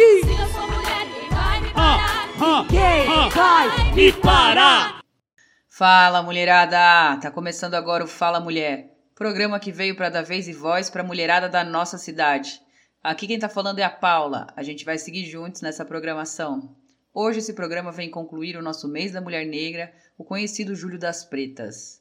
Sim. Se eu sou mulher, ninguém vai me parar. ah, Ninguém ah, vai me parar. Fala, mulherada! Tá começando agora o Fala Mulher, programa que veio para dar vez e voz pra mulherada da nossa cidade. Aqui quem tá falando é a Paula. A gente vai seguir juntos nessa programação. Hoje esse programa vem concluir o nosso mês da mulher negra, o conhecido Julho das Pretas.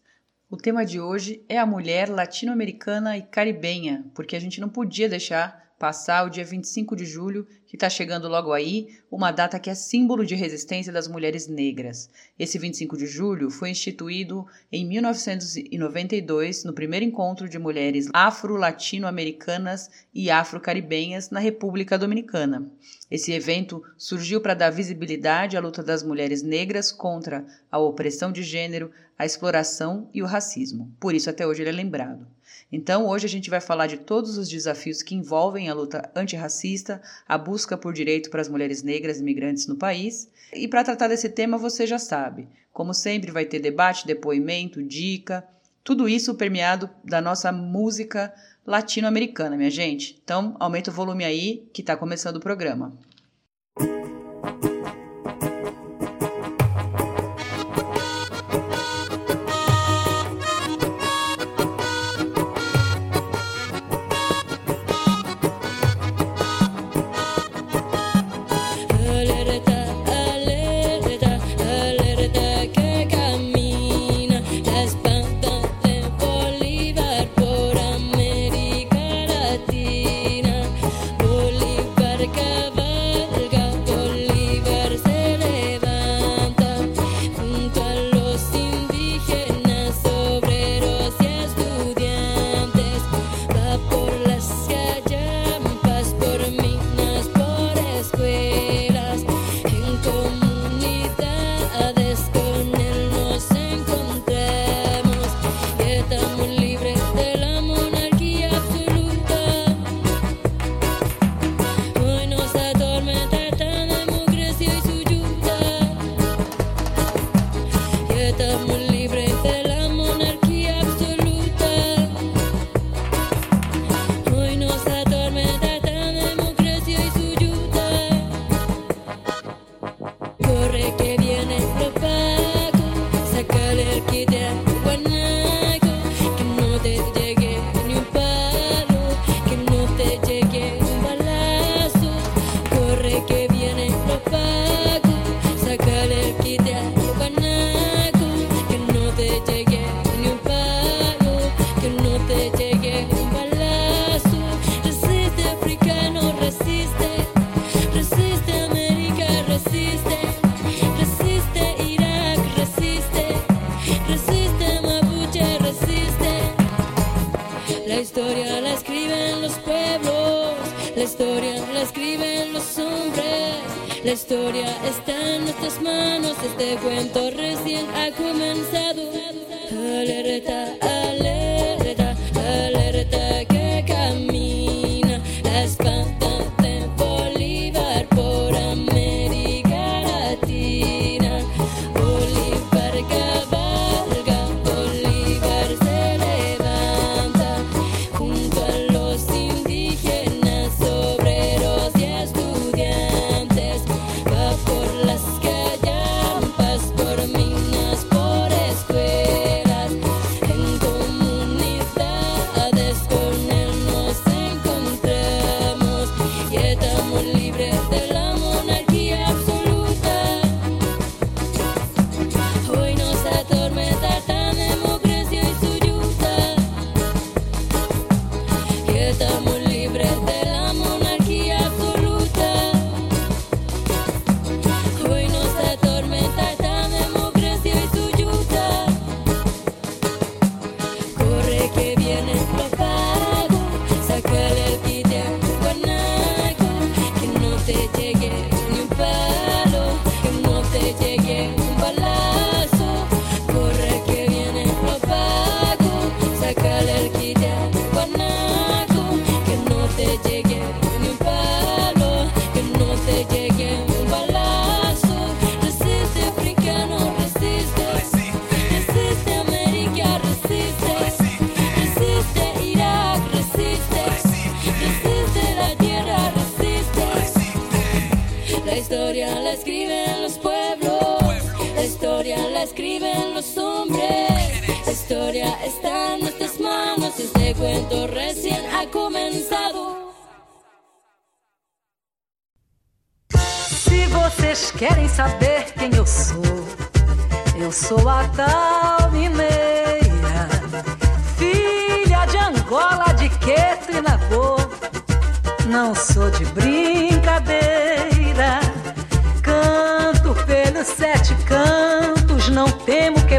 O tema de hoje é a mulher latino-americana e caribenha, porque a gente não podia deixar passar o dia 25 de julho, que está chegando logo aí, uma data que é símbolo de resistência das mulheres negras. Esse 25 de julho foi instituído em 1992, no primeiro encontro de mulheres afro-latino-americanas e afro-caribenhas na República Dominicana. Esse evento surgiu para dar visibilidade à luta das mulheres negras contra a opressão de gênero, a exploração e o racismo. Por isso, até hoje, ele é lembrado. Então, hoje a gente vai falar de todos os desafios que envolvem a luta antirracista, a busca por direito para as mulheres negras imigrantes no país. E para tratar desse tema, você já sabe, como sempre, vai ter debate, depoimento, dica, tudo isso permeado da nossa música latino-americana, minha gente. Então, aumenta o volume aí, que está começando o programa.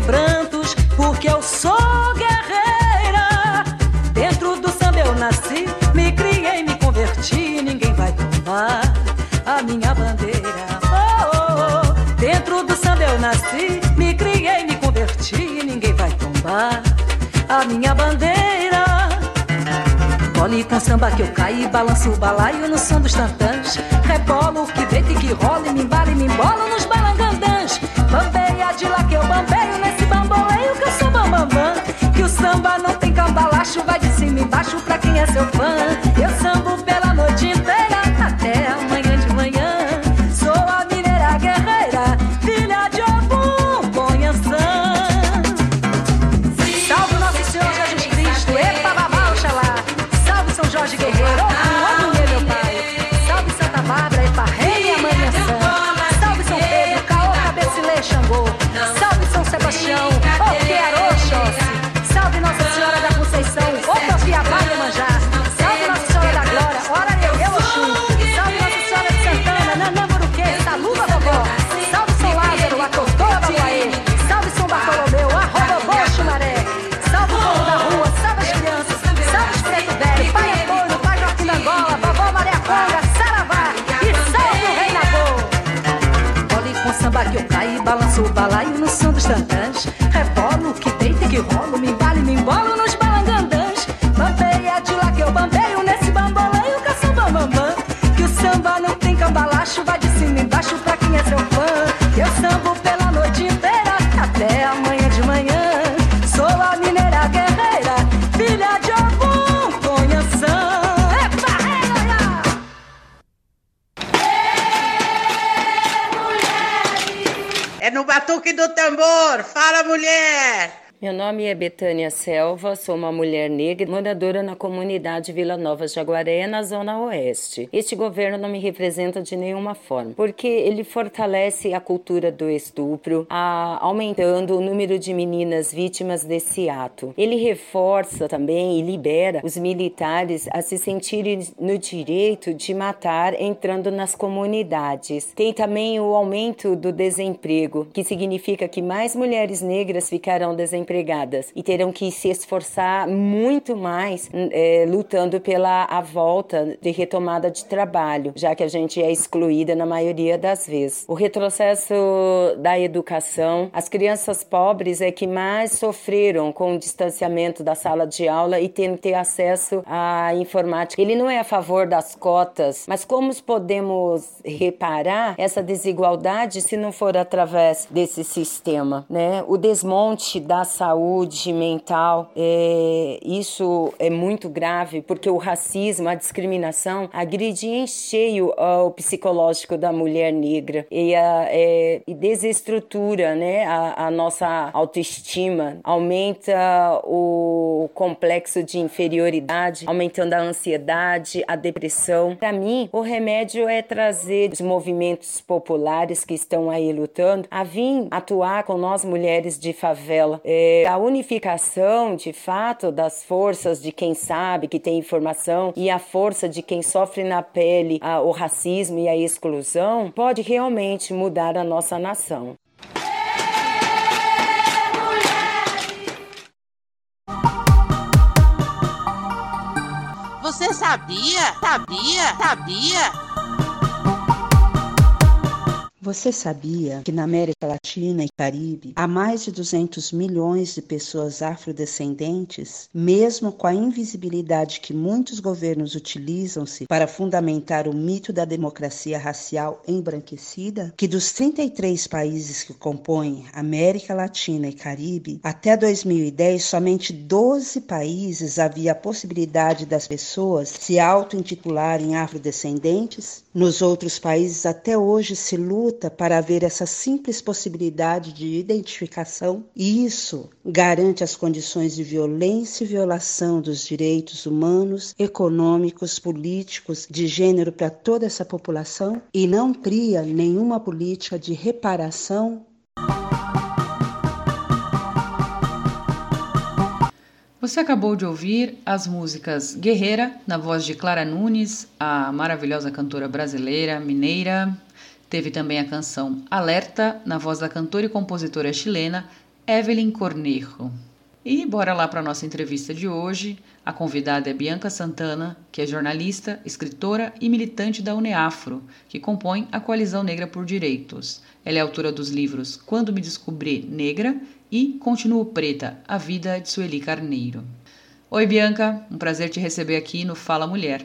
Quebrantos, porque eu sou guerreira. Dentro do samba eu nasci, me criei, me converti, ninguém vai tombar a minha bandeira. Oh, oh, oh. Dentro do samba eu nasci, me criei, me converti, ninguém vai tombar a minha bandeira. Cole com samba que eu caio, balanço o balaio no som dos tantãs. Rebolo que deita e que rola e me embala e me embolo samba não tem cambalacho, vai de cima e embaixo pra quem é seu fã. Eu nome é Betânia Selva, sou uma mulher negra moradora na comunidade Vila Nova Jaguaré, na Zona Oeste. Este governo não me representa de nenhuma forma, porque ele fortalece a cultura do estupro, a, aumentando o número de meninas vítimas desse ato. Ele reforça também e libera os militares a se sentirem no direito de matar entrando nas comunidades. Tem também o aumento do desemprego, que significa que mais mulheres negras ficarão desempregadas e terão que se esforçar muito mais é, lutando pela a volta de retomada de trabalho, já que a gente é excluída na maioria das vezes. O retrocesso da educação, as crianças pobres é que mais sofreram com o distanciamento da sala de aula e tendo ter acesso à informática. Ele não é a favor das cotas, mas como podemos reparar essa desigualdade se não for através desse sistema, né? O desmonte da saúde mental, é, isso é muito grave porque o racismo, a discriminação agride em cheio o psicológico da mulher negra e, a, é, e desestrutura né, a, a, nossa autoestima, aumenta o complexo de inferioridade, aumentando a ansiedade, a depressão. Para mim, o remédio é trazer os movimentos populares que estão aí lutando a vir atuar com nós mulheres de favela. É, a unificação, de fato, das forças de quem sabe, que tem informação, e a força de quem sofre na pele a, o racismo e a exclusão, pode realmente mudar a nossa nação. Você sabia? Sabia? Sabia? Você sabia que na América Latina e Caribe há mais de 200 milhões de pessoas afrodescendentes, mesmo com a invisibilidade que muitos governos utilizam-se para fundamentar o mito da democracia racial embranquecida? Que dos 33 países que compõem América Latina e Caribe, até 2010 somente 12 países havia a possibilidade das pessoas se auto-intitularem afrodescendentes? Nos outros países até hoje se luta para haver essa simples possibilidade de identificação, e isso garante as condições de violência e violação dos direitos humanos, econômicos, políticos, de gênero para toda essa população e não cria nenhuma política de reparação Você acabou de ouvir as músicas Guerreira, na voz de Clara Nunes, a maravilhosa cantora brasileira, mineira, Teve também a canção Alerta, na voz da cantora e compositora chilena Evelyn Cornejo. E bora lá para a nossa entrevista de hoje. A convidada é Bianca Santana, que é jornalista, escritora e militante da UNEAFRO, que compõe a Coalizão Negra por Direitos. Ela é autora dos livros Quando Me Descobri Negra e Continuo Preta, A Vida de Sueli Carneiro. Oi, Bianca, um prazer te receber aqui no Fala Mulher.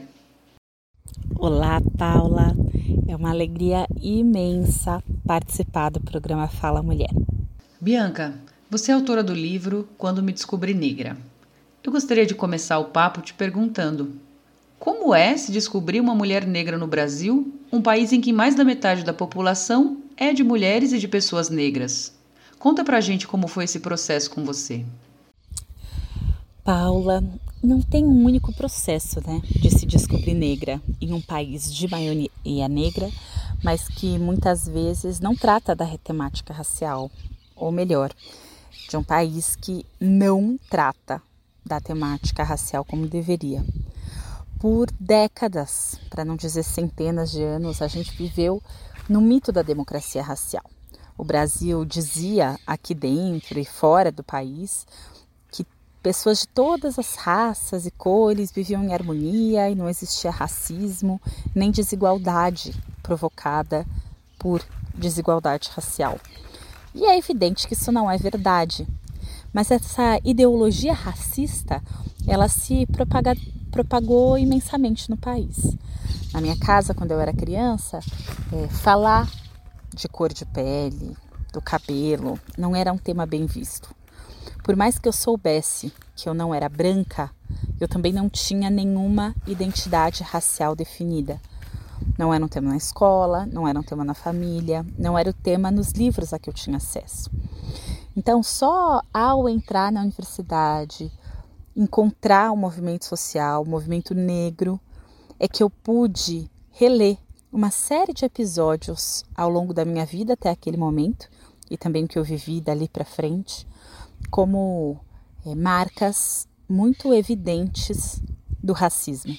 Olá, Paula. É uma alegria imensa participar do programa Fala Mulher. Bianca, você é autora do livro Quando Me Descobri Negra. Eu gostaria de começar o papo te perguntando: como é se descobrir uma mulher negra no Brasil, um país em que mais da metade da população é de mulheres e de pessoas negras? Conta pra gente como foi esse processo com você. Paula, não tem um único processo né, de se descobrir negra em um país de maioria negra, mas que muitas vezes não trata da temática racial, ou melhor, de um país que não trata da temática racial como deveria. Por décadas, para não dizer centenas de anos, a gente viveu no mito da democracia racial. O Brasil dizia aqui dentro e fora do país Pessoas de todas as raças e cores viviam em harmonia e não existia racismo nem desigualdade provocada por desigualdade racial. E é evidente que isso não é verdade. Mas essa ideologia racista, ela se propaga, propagou imensamente no país. Na minha casa, quando eu era criança, é, falar de cor de pele, do cabelo, não era um tema bem visto. Por mais que eu soubesse que eu não era branca, eu também não tinha nenhuma identidade racial definida. Não era um tema na escola, não era um tema na família, não era o tema nos livros a que eu tinha acesso. Então, só ao entrar na universidade, encontrar o movimento social, o movimento negro, é que eu pude reler uma série de episódios ao longo da minha vida até aquele momento e também o que eu vivi dali para frente como é, marcas muito evidentes do racismo.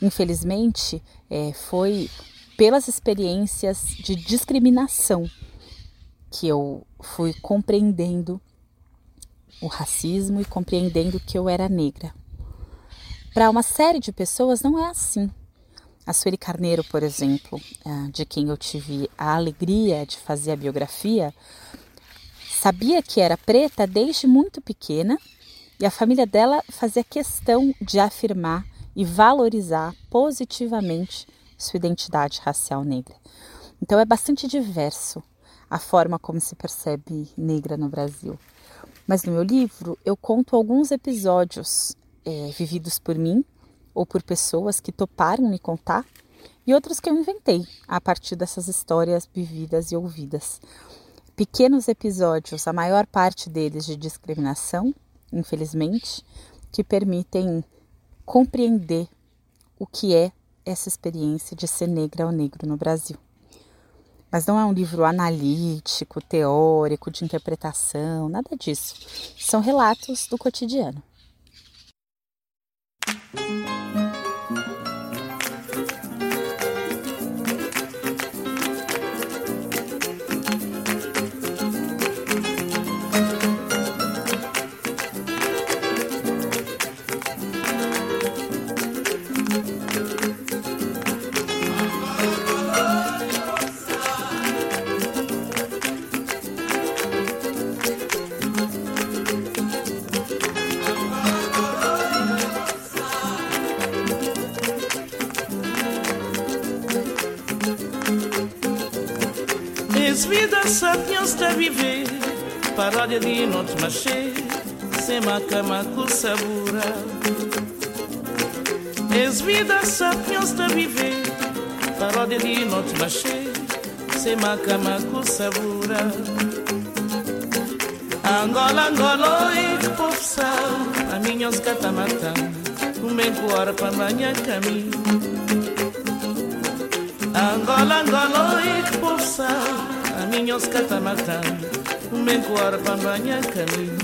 Infelizmente, é, foi pelas experiências de discriminação que eu fui compreendendo o racismo e compreendendo que eu era negra. Para uma série de pessoas não é assim. A Sueli Carneiro, por exemplo, é, de quem eu tive a alegria de fazer a biografia, Sabia que era preta desde muito pequena e a família dela fazia questão de afirmar e valorizar positivamente sua identidade racial negra. Então é bastante diverso a forma como se percebe negra no Brasil. Mas no meu livro eu conto alguns episódios é, vividos por mim ou por pessoas que toparam me contar e outros que eu inventei a partir dessas histórias vividas e ouvidas pequenos episódios, a maior parte deles de discriminação, infelizmente, que permitem compreender o que é essa experiência de ser negra ou negro no Brasil. Mas não é um livro analítico, teórico, de interpretação, nada disso. São relatos do cotidiano. Es vida sapiens a viver, paródia de noite machê, sem macama com sabura. Es vida sapiens a viver, paródia de noite machê, sem macama com sabura. Angola, Angola, oi, povo sal, a minha os catamatão, um bem para banhar caminho. Angola, Angola, oi, povo sal, a minha os catamatão, um bem coara para banhar caminho.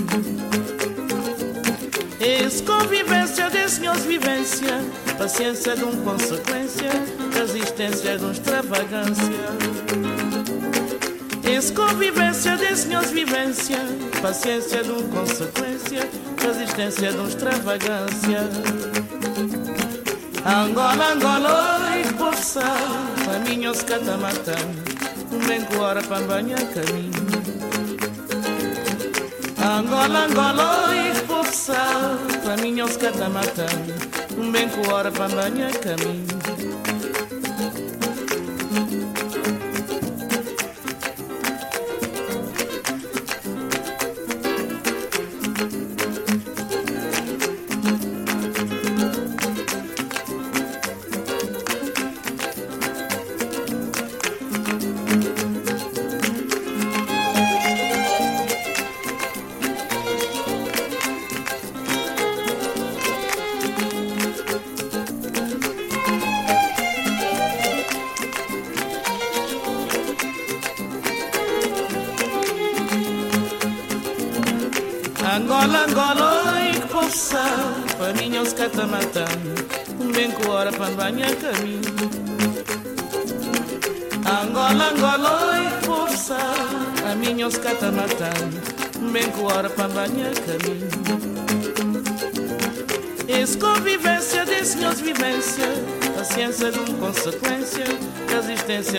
Esse convivência desse senhores vivência, paciência de um consequência, resistência de um extravagância. Esse convivência desse senhores vivência, paciência de um consequência, resistência de um extravagância. Angola, Angola, oi, povo sal, a minha os catamatão, um bem coara para banhar caminho. Angola, Angola, oi, povo sal, para mim os catamatão, um bem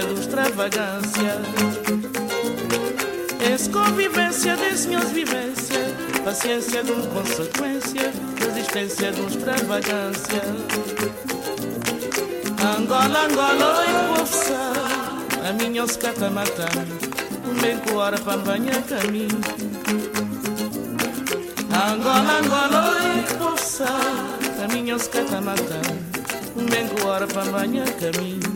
um extravagância. Esse convivência desse senhores vivência, paciência de um consequência, resistência de extravagância. Angola, Angola, oi, sal, a minha os catamatão, um bem coara para banhar caminho. Angola, Angola, oi, sal, a minha os catamatão, um bem coara para banhar caminho.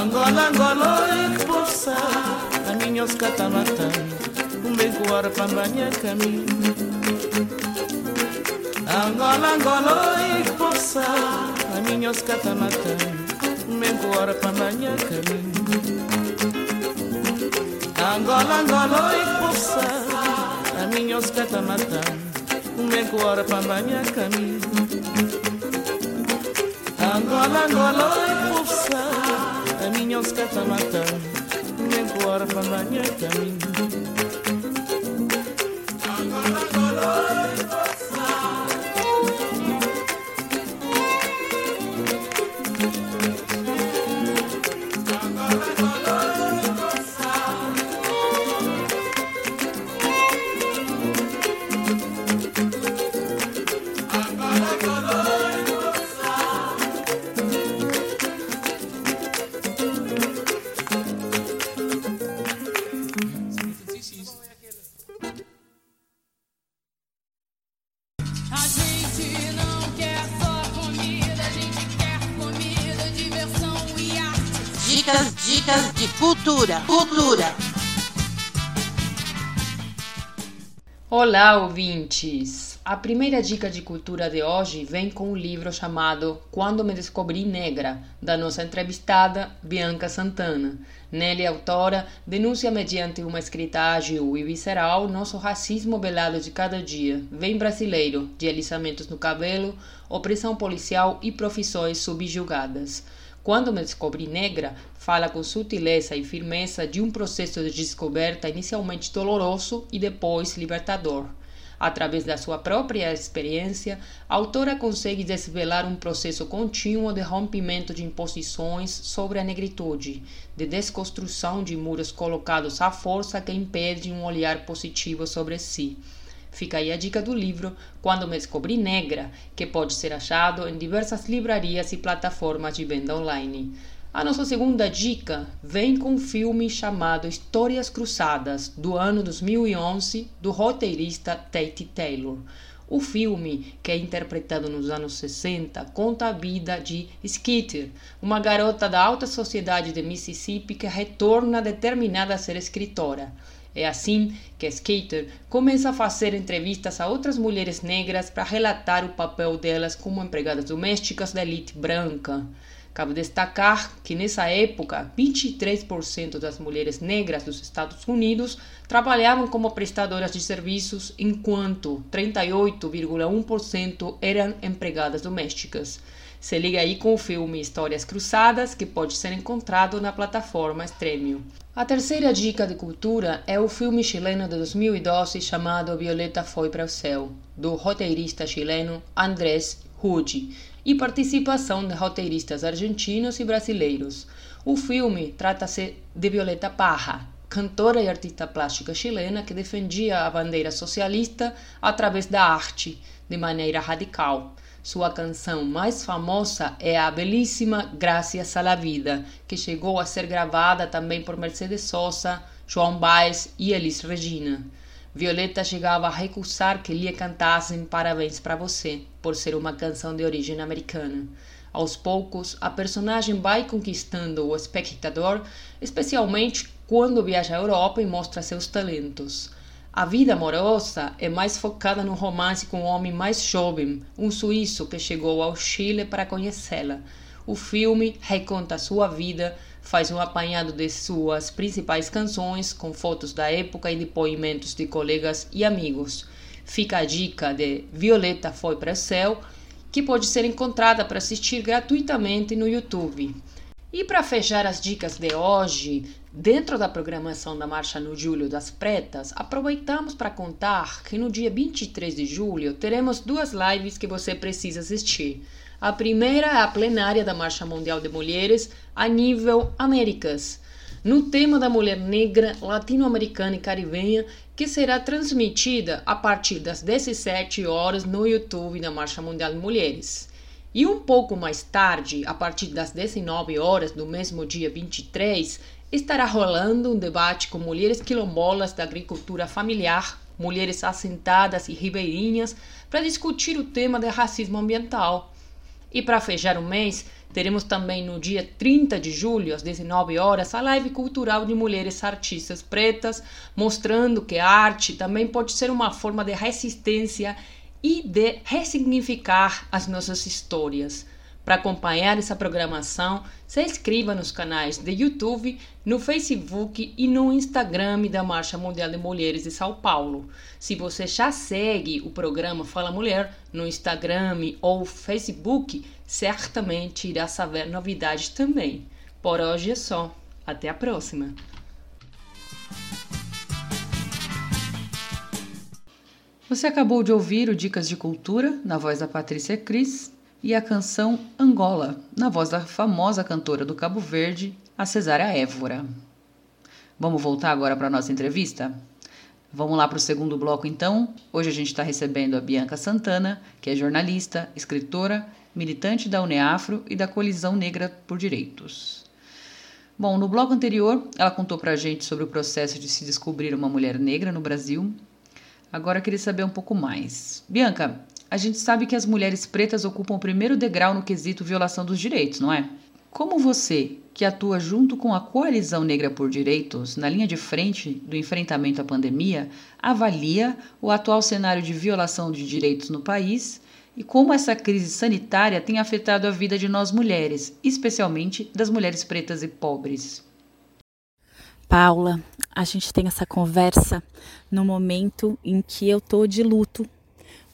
Angola, Angola, oi, povo sal, a minha os catamatão, um bem coara para banhar caminho. Angola, Angola, oi, povo sal, a minha os catamatão, um bem coara para banhar caminho. Angola, Angola, oi, povo sal, a minha os catamatão, um bem coara para banhar caminho. Angola, Angola, oi, povo sal, a minha os catamatão, um bem coara para banhar caminho. Olá, ouvintes! A primeira dica de cultura de hoje vem com um livro chamado Quando Me Descobri Negra, da nossa entrevistada Bianca Santana. Nele, a autora denuncia mediante uma escrita ágil e visceral nosso racismo velado de cada dia, bem brasileiro, de alisamentos no cabelo, opressão policial e profissões subjugadas. Quando me descobri negra, fala com sutileza e firmeza de um processo de descoberta inicialmente doloroso e depois libertador. Através da sua própria experiência, a autora consegue desvelar um processo contínuo de rompimento de imposições sobre a negritude, de desconstrução de muros colocados à força que impedem um olhar positivo sobre si. Fica aí a dica do livro Quando Me Descobri Negra, que pode ser achado em diversas livrarias e plataformas de venda online. A nossa segunda dica vem com um filme chamado Histórias Cruzadas, do ano 2011, do roteirista Tate Taylor. O filme, que é interpretado nos anos 60, conta a vida de Skeeter, uma garota da alta sociedade de Mississippi que retorna determinada a ser escritora. É assim que Skeeter começa a fazer entrevistas a outras mulheres negras para relatar o papel delas como empregadas domésticas da elite branca. Cabe destacar que nessa época, 23% das mulheres negras dos Estados Unidos trabalhavam como prestadoras de serviços, enquanto 38,1% eram empregadas domésticas. Se liga aí com o filme Histórias Cruzadas, que pode ser encontrado na plataforma Stremio. A terceira dica de cultura é o filme chileno de 2012 chamado Violeta Foi para o Céu, do roteirista chileno Andrés Ruggi e participação de roteiristas argentinos e brasileiros. O filme trata-se de Violeta Parra, cantora e artista plástica chilena que defendia a bandeira socialista através da arte, de maneira radical. Sua canção mais famosa é a belíssima Gracias a la Vida, que chegou a ser gravada também por Mercedes Sosa, João Baez e Elis Regina. Violeta chegava a recusar que lhe cantassem Parabéns para você, por ser uma canção de origem americana. Aos poucos, a personagem vai conquistando o espectador, especialmente quando viaja à Europa e mostra seus talentos. A vida amorosa é mais focada no romance com um homem mais jovem, um suíço que chegou ao Chile para conhecê-la. O filme reconta sua vida, faz um apanhado de suas principais canções, com fotos da época e depoimentos de colegas e amigos. Fica a dica de Violeta Foi para o Céu, que pode ser encontrada para assistir gratuitamente no YouTube. E para fechar as dicas de hoje, dentro da programação da Marcha no Julho das Pretas, aproveitamos para contar que no dia 23 de julho teremos duas lives que você precisa assistir. A primeira é a plenária da Marcha Mundial de Mulheres a nível Américas, no tema da mulher negra, latino-americana e caribenha, que será transmitida a partir das 17 horas no YouTube da Marcha Mundial de Mulheres. E um pouco mais tarde, a partir das 19 horas do mesmo dia 23, estará rolando um debate com mulheres quilombolas da agricultura familiar, mulheres assentadas e ribeirinhas, para discutir o tema do racismo ambiental. E para fechar o mês, teremos também no dia 30 de julho, às 19 horas, a live cultural de mulheres artistas pretas, mostrando que a arte também pode ser uma forma de resistência e de ressignificar as nossas histórias. Para acompanhar essa programação, se inscreva nos canais de YouTube, no Facebook e no Instagram da Marcha Mundial de Mulheres de São Paulo. Se você já segue o programa Fala Mulher no Instagram ou Facebook, certamente irá saber novidades também. Por hoje é só. Até a próxima! Você acabou de ouvir o Dicas de Cultura, na voz da Patrícia Cris, e a canção Angola, na voz da famosa cantora do Cabo Verde, a Cesária Évora. Vamos voltar agora para a nossa entrevista? Vamos lá para o segundo bloco, então. Hoje a gente está recebendo a Bianca Santana, que é jornalista, escritora, militante da Uneafro e da Colisão Negra por Direitos. Bom, no bloco anterior, ela contou para a gente sobre o processo de se descobrir uma mulher negra no Brasil Agora eu queria saber um pouco mais. Bianca, a gente sabe que as mulheres pretas ocupam o primeiro degrau no quesito violação dos direitos, não é? Como você, que atua junto com a Coalizão Negra por Direitos na linha de frente do enfrentamento à pandemia, avalia o atual cenário de violação de direitos no país e como essa crise sanitária tem afetado a vida de nós mulheres, especialmente das mulheres pretas e pobres? Paula, a gente tem essa conversa no momento em que eu tô de luto,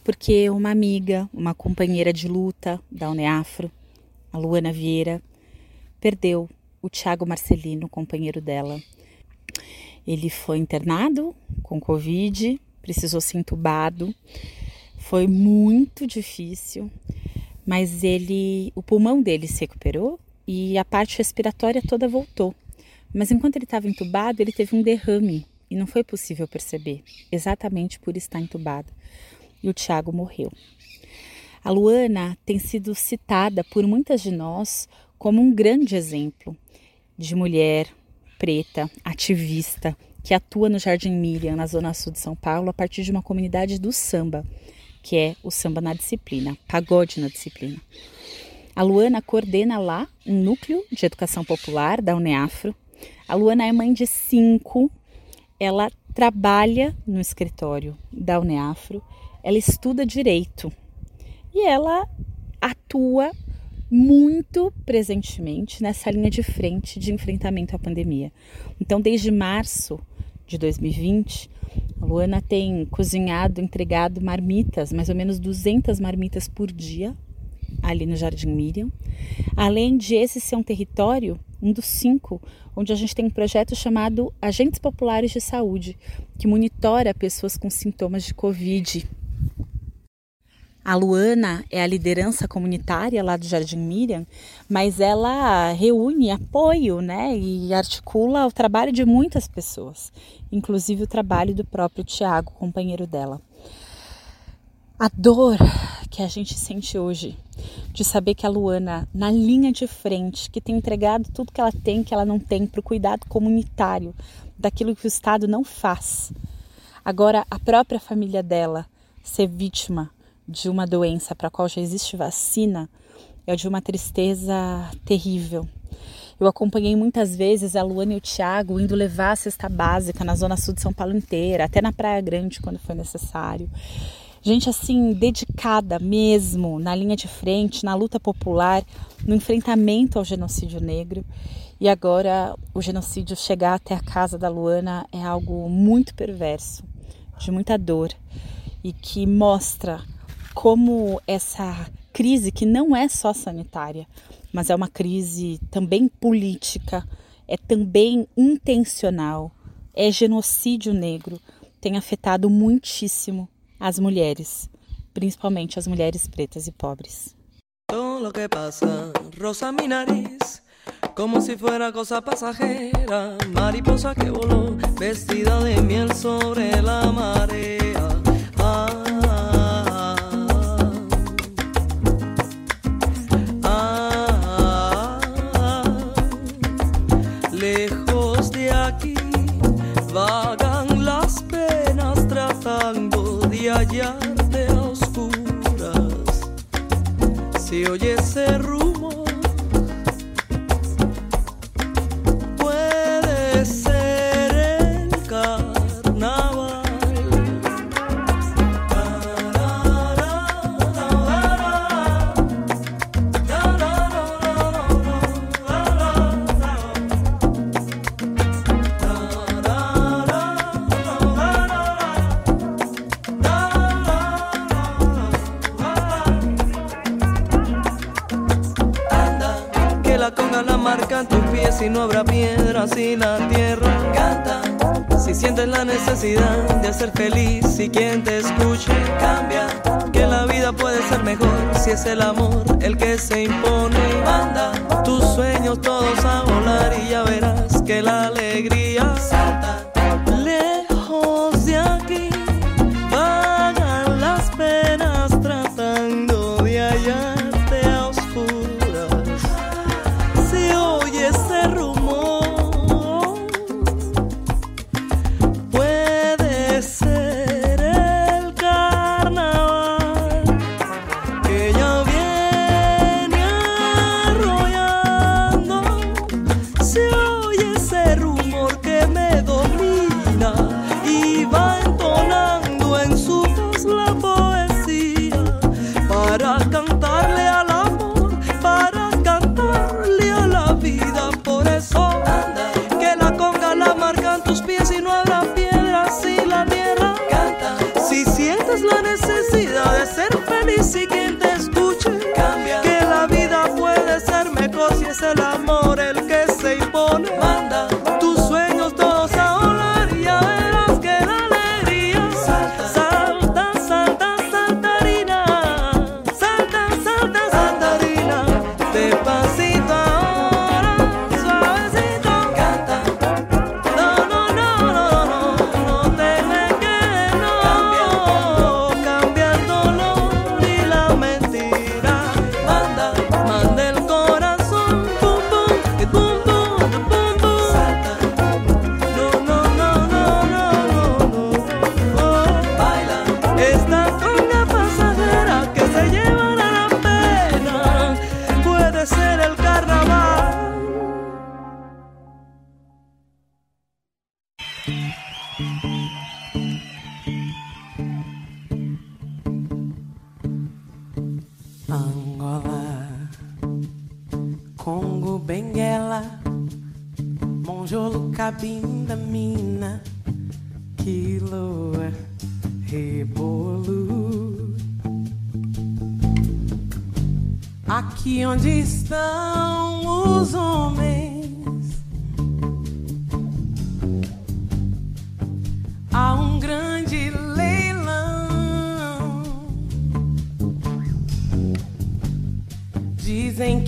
porque uma amiga, uma companheira de luta da Uneafro, a Luana Vieira, perdeu o Tiago Marcelino, companheiro dela. Ele foi internado com Covid, precisou ser entubado. Foi muito difícil, mas ele, o pulmão dele se recuperou e a parte respiratória toda voltou. Mas enquanto ele estava entubado, ele teve um derrame e não foi possível perceber, exatamente por estar entubado. E o Tiago morreu. A Luana tem sido citada por muitas de nós como um grande exemplo de mulher preta, ativista, que atua no Jardim Miriam, na zona sul de São Paulo, a partir de uma comunidade do samba, que é o samba na disciplina, pagode na disciplina. A Luana coordena lá um núcleo de educação popular da Uneafro. A Luana é mãe de cinco, ela trabalha no escritório da Uneafro, ela estuda direito e ela atua muito presentemente nessa linha de frente de enfrentamento à pandemia. Então, desde março de 2020, a Luana tem cozinhado, entregado marmitas, mais ou menos 200 marmitas por dia, ali no Jardim Miriam. Além de esse ser um território, um dos cinco, onde a gente tem um projeto chamado Agentes Populares de Saúde, que monitora pessoas com sintomas de Covid a Luana é a liderança comunitária lá do Jardim Miriam, mas ela reúne apoio né, e articula o trabalho de muitas pessoas, inclusive o trabalho do próprio Tiago, companheiro dela. A dor que a gente sente hoje de saber que a Luana, na linha de frente, que tem entregado tudo que ela tem, que ela não tem, para o cuidado comunitário daquilo que o Estado não faz. Agora, a própria família dela ser vítima de uma doença para a qual já existe vacina é de uma tristeza terrível. Eu acompanhei muitas vezes a Luana e o Thiago indo levar a cesta básica na zona sul de São Paulo inteira, até na Praia Grande quando foi necessário. Gente assim, dedicada mesmo na linha de frente, na luta popular, no enfrentamento ao genocídio negro. E agora o genocídio chegar até a casa da Luana é algo muito perverso, de muita dor e que mostra como essa crise, que não é só sanitária, mas é uma crise também política, é também intencional, é genocídio negro, tem afetado muitíssimo as mulheres, principalmente as mulheres pretas e pobres. Lo que pasa rosa mi nariz, como si fuera cosa pasajera, mariposa que voló, vestida de miel sobre la marea. Hallarte a oscuras. Si oye ese rumor, de ser feliz y quien te escuche cambia, que la vida puede ser mejor si es el amor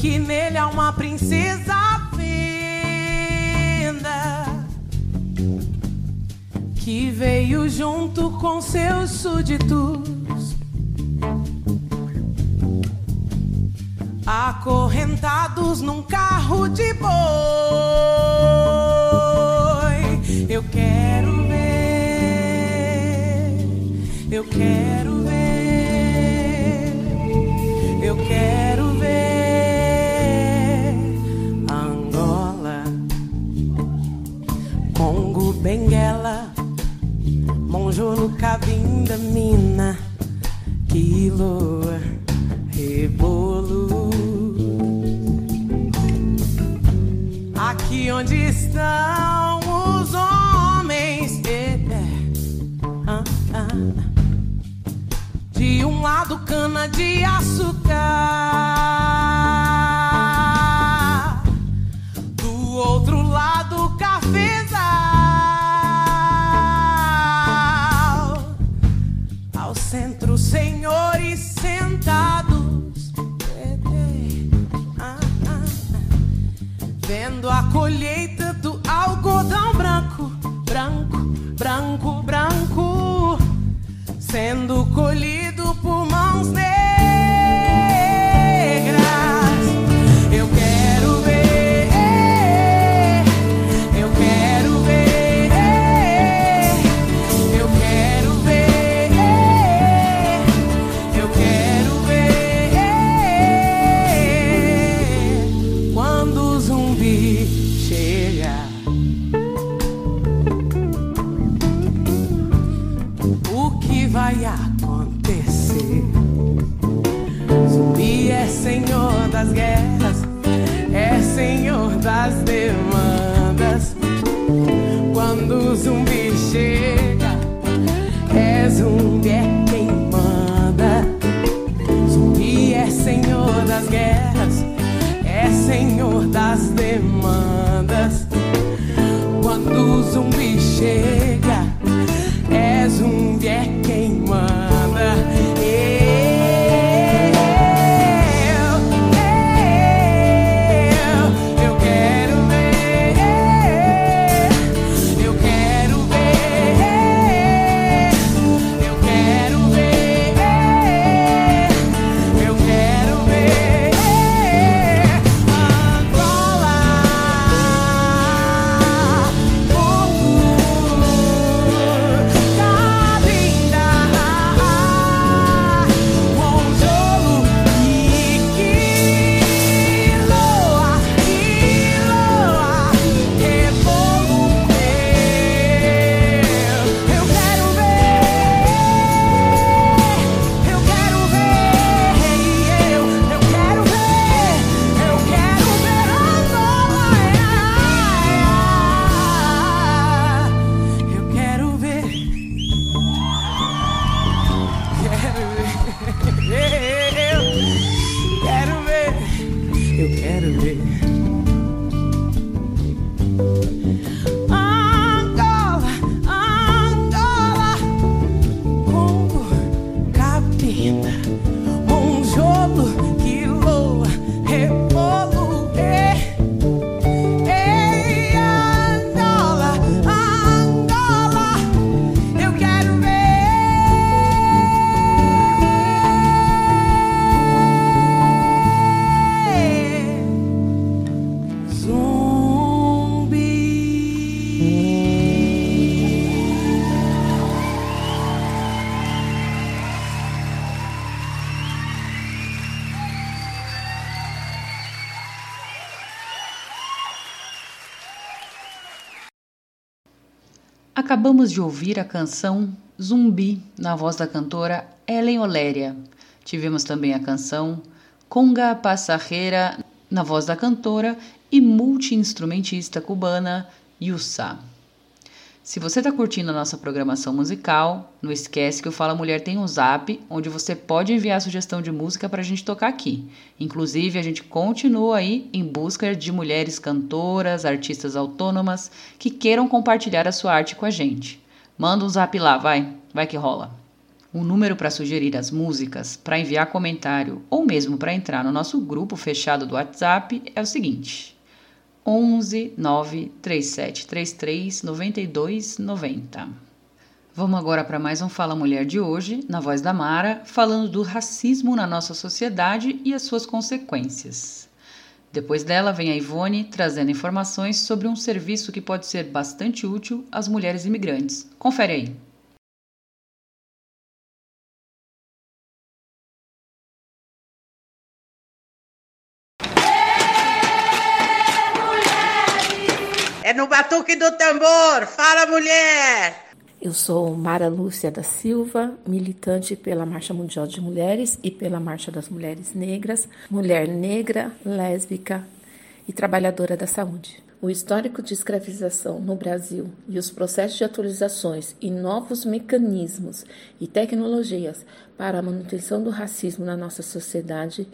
que nele há uma princesa vinda, que veio junto com seus súditos, acorrentados num carro de boi. Eu quero ver, eu quero ver, eu quero linda mina, que loa, rebolo. Aqui onde estão os homens, de ah, ah, um lado cana de açúcar. Acabamos de ouvir a canção Zumbi, na voz da cantora Ellen Oléria. Tivemos também a canção Conga Passarreira, na voz da cantora e multiinstrumentista cubana Yusa. Se você está curtindo a nossa programação musical, não esquece que o Fala Mulher tem um zap onde você pode enviar sugestão de música para a gente tocar aqui. Inclusive, a gente continua aí em busca de mulheres cantoras, artistas autônomas que queiram compartilhar a sua arte com a gente. Manda um zap lá, vai, vai que rola. O número para sugerir as músicas, para enviar comentário ou mesmo para entrar no nosso grupo fechado do WhatsApp é o seguinte: 11 93733 9290. Vamos agora para mais um Fala Mulher de hoje, na voz da Mara, falando do racismo na nossa sociedade e as suas consequências. Depois dela vem a Ivone trazendo informações sobre um serviço que pode ser bastante útil às mulheres imigrantes. Confere aí. Batuque do tambor. Fala, mulher! Eu sou Mara Lúcia da Silva, militante pela Marcha Mundial de Mulheres e pela Marcha das Mulheres Negras, mulher negra, lésbica e trabalhadora da saúde. O histórico de escravização no Brasil e os processos de atualizações e novos mecanismos e tecnologias para a manutenção do racismo na nossa sociedade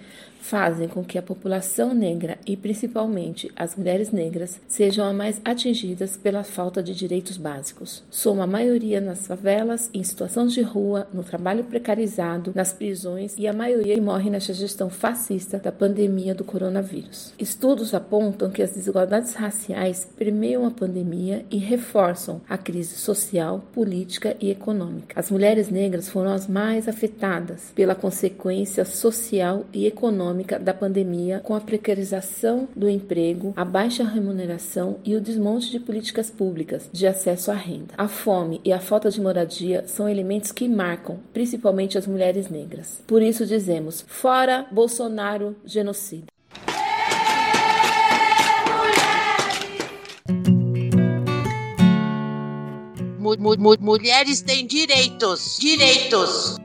fazem com que a população negra e principalmente as mulheres negras sejam as mais atingidas pela falta de direitos básicos. Sou a maioria nas favelas, em situações de rua, no trabalho precarizado, nas prisões e a maioria morre nesta gestão fascista da pandemia do coronavírus. Estudos apontam que as desigualdades raciais permeiam a pandemia e reforçam a crise social, política e econômica. As mulheres negras foram as mais afetadas pela consequência social e econômica da pandemia, com a precarização do emprego, a baixa remuneração e o desmonte de políticas públicas de acesso à renda. A fome e a falta de moradia são elementos que marcam principalmente as mulheres negras. Por isso dizemos: fora Bolsonaro genocida. Mu- mu- mu- mulheres têm direitos. Direitos.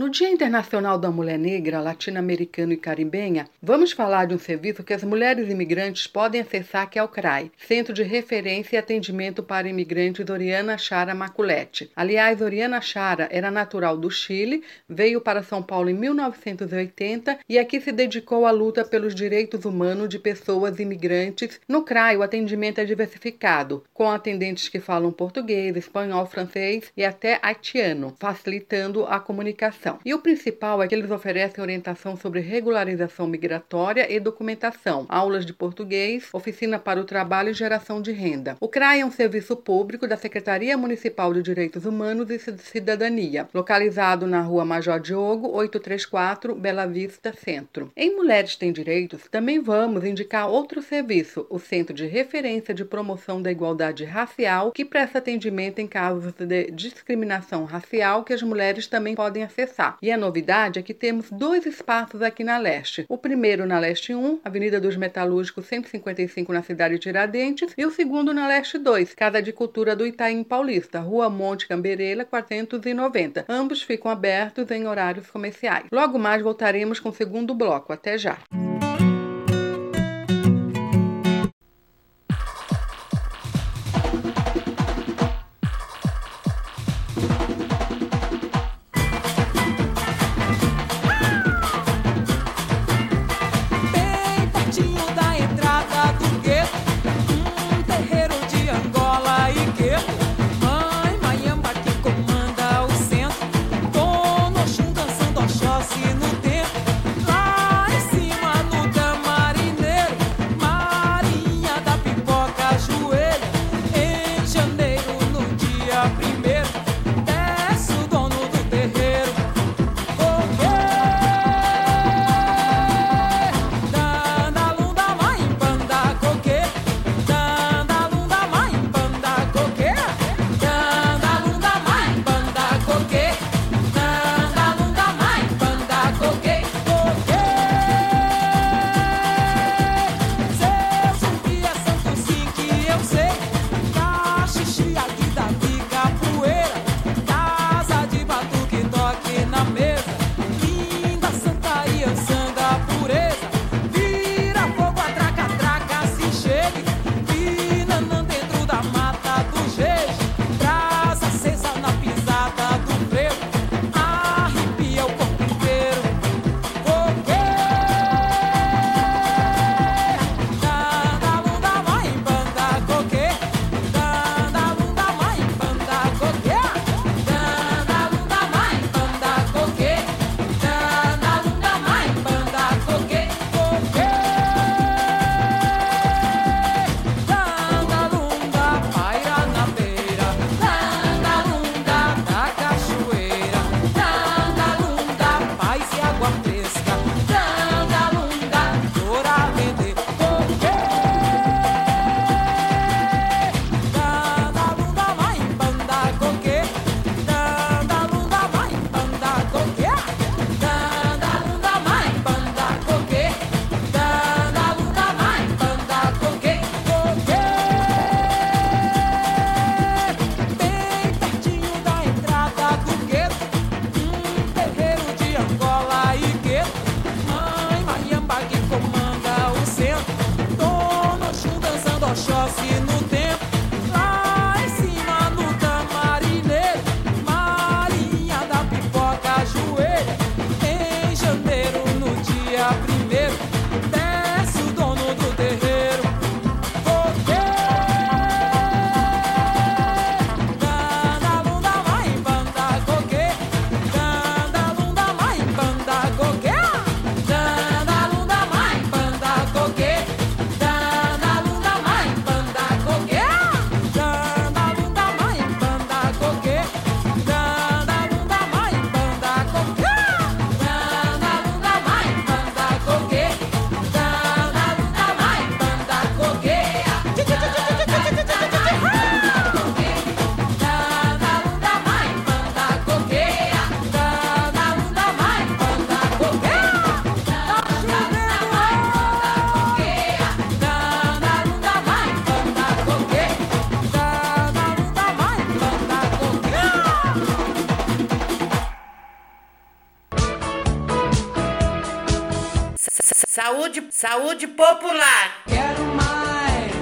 No Dia Internacional da Mulher Negra, Latino-Americana e Caribenha, vamos falar de um serviço que as mulheres imigrantes podem acessar, que é o CRAI, Centro de Referência e Atendimento para Imigrantes Oriana Chara Maculete. Aliás, Oriana Chara era natural do Chile, veio para São Paulo em 1980 e aqui se dedicou à luta pelos direitos humanos de pessoas imigrantes. No CRAI, o atendimento é diversificado, com atendentes que falam português, espanhol, francês e até haitiano, facilitando a comunicação. E o principal é que eles oferecem orientação sobre regularização migratória e documentação, aulas de português, oficina para o trabalho e geração de renda. O CRAI é um serviço público da Secretaria Municipal de Direitos Humanos e Cidadania, localizado na Rua Major Diogo, 834, Bela Vista, Centro. Em Mulheres Têm Direitos, também vamos indicar outro serviço, o Centro de Referência de Promoção da Igualdade Racial, que presta atendimento em casos de discriminação racial que as mulheres também podem acessar. E a novidade é que temos dois espaços aqui na Leste. O primeiro na Leste 1, Avenida dos Metalúrgicos 155 na cidade de Tiradentes, e o segundo na Leste 2, Casa de Cultura do Itaim Paulista, Rua Monte Camberela 490. Ambos ficam abertos em horários comerciais. Logo mais voltaremos com o segundo bloco. Até já. Saúde, popular. Quero mais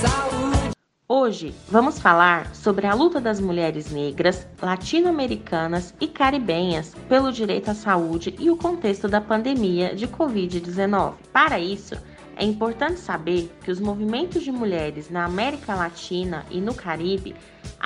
saúde. Hoje vamos falar sobre a luta das mulheres negras, latino-americanas e caribenhas pelo direito à saúde e o contexto da pandemia de Covid-19. Para isso, é importante saber que os movimentos de mulheres na América Latina e no Caribe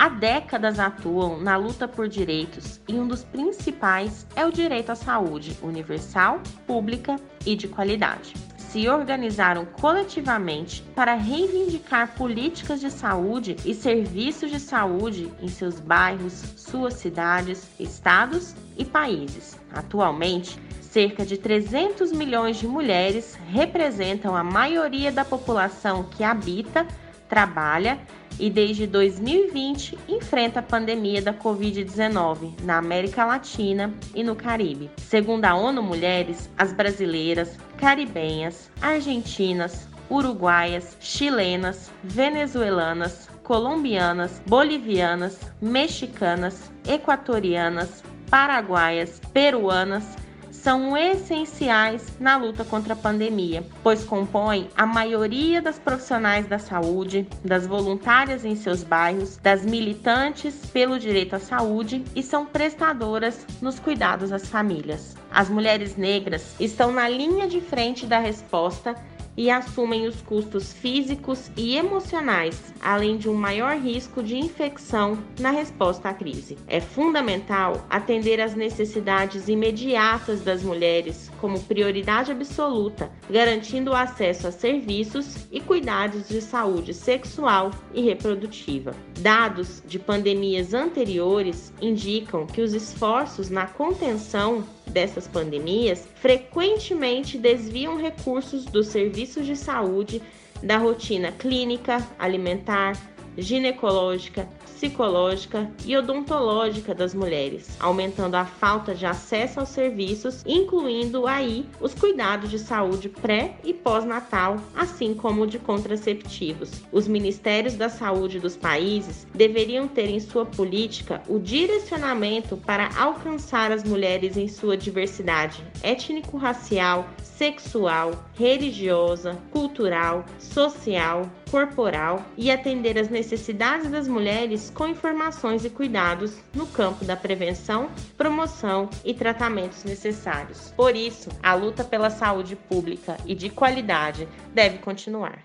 há décadas atuam na luta por direitos e um dos principais é o direito à saúde universal, pública e de qualidade. Se organizaram coletivamente para reivindicar políticas de saúde e serviços de saúde em seus bairros, suas cidades, estados e países. Atualmente, cerca de 300 milhões de mulheres representam a maioria da população que habita, trabalha e desde 2020 enfrenta a pandemia da Covid-19 na América Latina e no Caribe. Segundo a ONU Mulheres, as brasileiras, caribenhas, argentinas, uruguaias, chilenas, venezuelanas, colombianas, bolivianas, mexicanas, equatorianas, paraguaias, peruanas, são essenciais na luta contra a pandemia, pois compõem a maioria das profissionais da saúde, das voluntárias em seus bairros, das militantes pelo direito à saúde e são prestadoras nos cuidados às famílias. As mulheres negras estão na linha de frente da resposta e assumem os custos físicos e emocionais, além de um maior risco de infecção na resposta à crise. É fundamental atender às necessidades imediatas das mulheres como prioridade absoluta, garantindo o acesso a serviços e cuidados de saúde sexual e reprodutiva. Dados de pandemias anteriores indicam que os esforços na contenção dessas pandemias frequentemente desviam recursos dos serviços de saúde da rotina clínica, alimentar, ginecológica, psicológica e odontológica das mulheres, aumentando a falta de acesso aos serviços, incluindo aí os cuidados de saúde pré e pós-natal, assim como de contraceptivos. Os ministérios da saúde dos países deveriam ter em sua política o direcionamento para alcançar as mulheres em sua diversidade étnico-racial, sexual, religiosa, cultural, social, corporal e atender às necessidades das mulheres com informações e cuidados no campo da prevenção, promoção e tratamentos necessários. Por isso, a luta pela saúde pública e de qualidade deve continuar.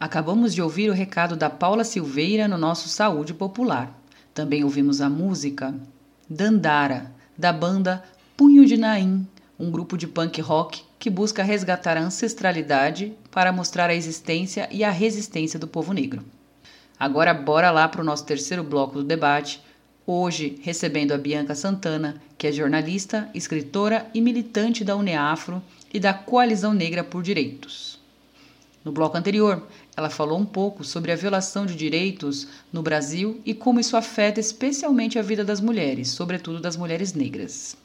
Acabamos de ouvir o recado da Paula Silveira no nosso Saúde Popular. Também ouvimos a música Dandara, da banda Punho de Naim, um grupo de punk rock que busca resgatar a ancestralidade para mostrar a existência e a resistência do povo negro. Agora bora lá para o nosso terceiro bloco do debate, hoje recebendo a Bianca Santana, que é jornalista, escritora e militante da UNEAFRO e da Coalizão Negra por Direitos. No bloco anterior, ela falou um pouco sobre a violação de direitos no Brasil e como isso afeta especialmente a vida das mulheres, sobretudo das mulheres negras.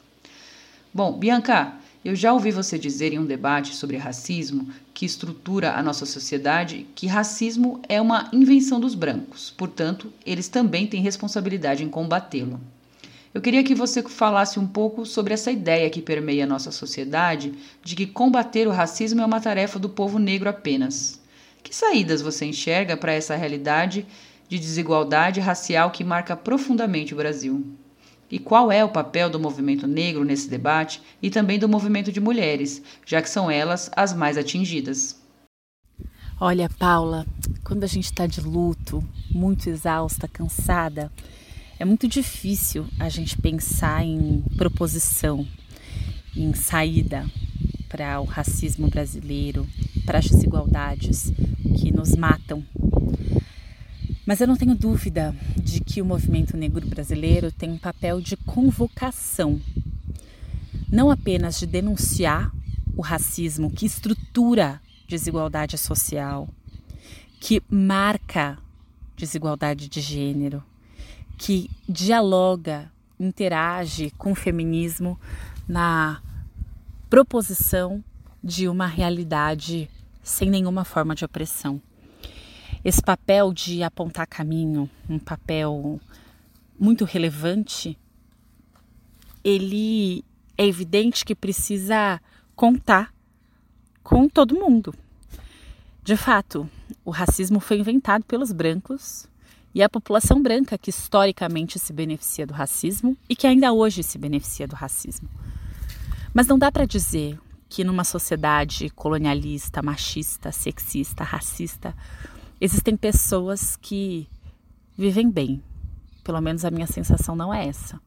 Bom, Bianca, eu já ouvi você dizer em um debate sobre racismo que estrutura a nossa sociedade que racismo é uma invenção dos brancos, portanto, eles também têm responsabilidade em combatê-lo. Eu queria que você falasse um pouco sobre essa ideia que permeia a nossa sociedade de que combater o racismo é uma tarefa do povo negro apenas. Que saídas você enxerga para essa realidade de desigualdade racial que marca profundamente o Brasil? E qual é o papel do movimento negro nesse debate e também do movimento de mulheres, já que são elas as mais atingidas? Olha, Paula, quando a gente está de luto, muito exausta, cansada, é muito difícil a gente pensar em proposição, em saída para o racismo brasileiro, para as desigualdades que nos matam. Mas eu não tenho dúvida de que o movimento negro brasileiro tem um papel de convocação, não apenas de denunciar o racismo que estrutura desigualdade social, que marca desigualdade de gênero, que dialoga, interage com o feminismo na proposição de uma realidade sem nenhuma forma de opressão. Esse papel de apontar caminho, um papel muito relevante, ele é evidente que precisa contar com todo mundo. De fato, o racismo foi inventado pelos brancos e a população branca que historicamente se beneficia do racismo e que ainda hoje se beneficia do racismo. Mas não dá para dizer que numa sociedade colonialista, machista, sexista, racista, existem pessoas que vivem bem. Pelo menos a minha sensação não é essa.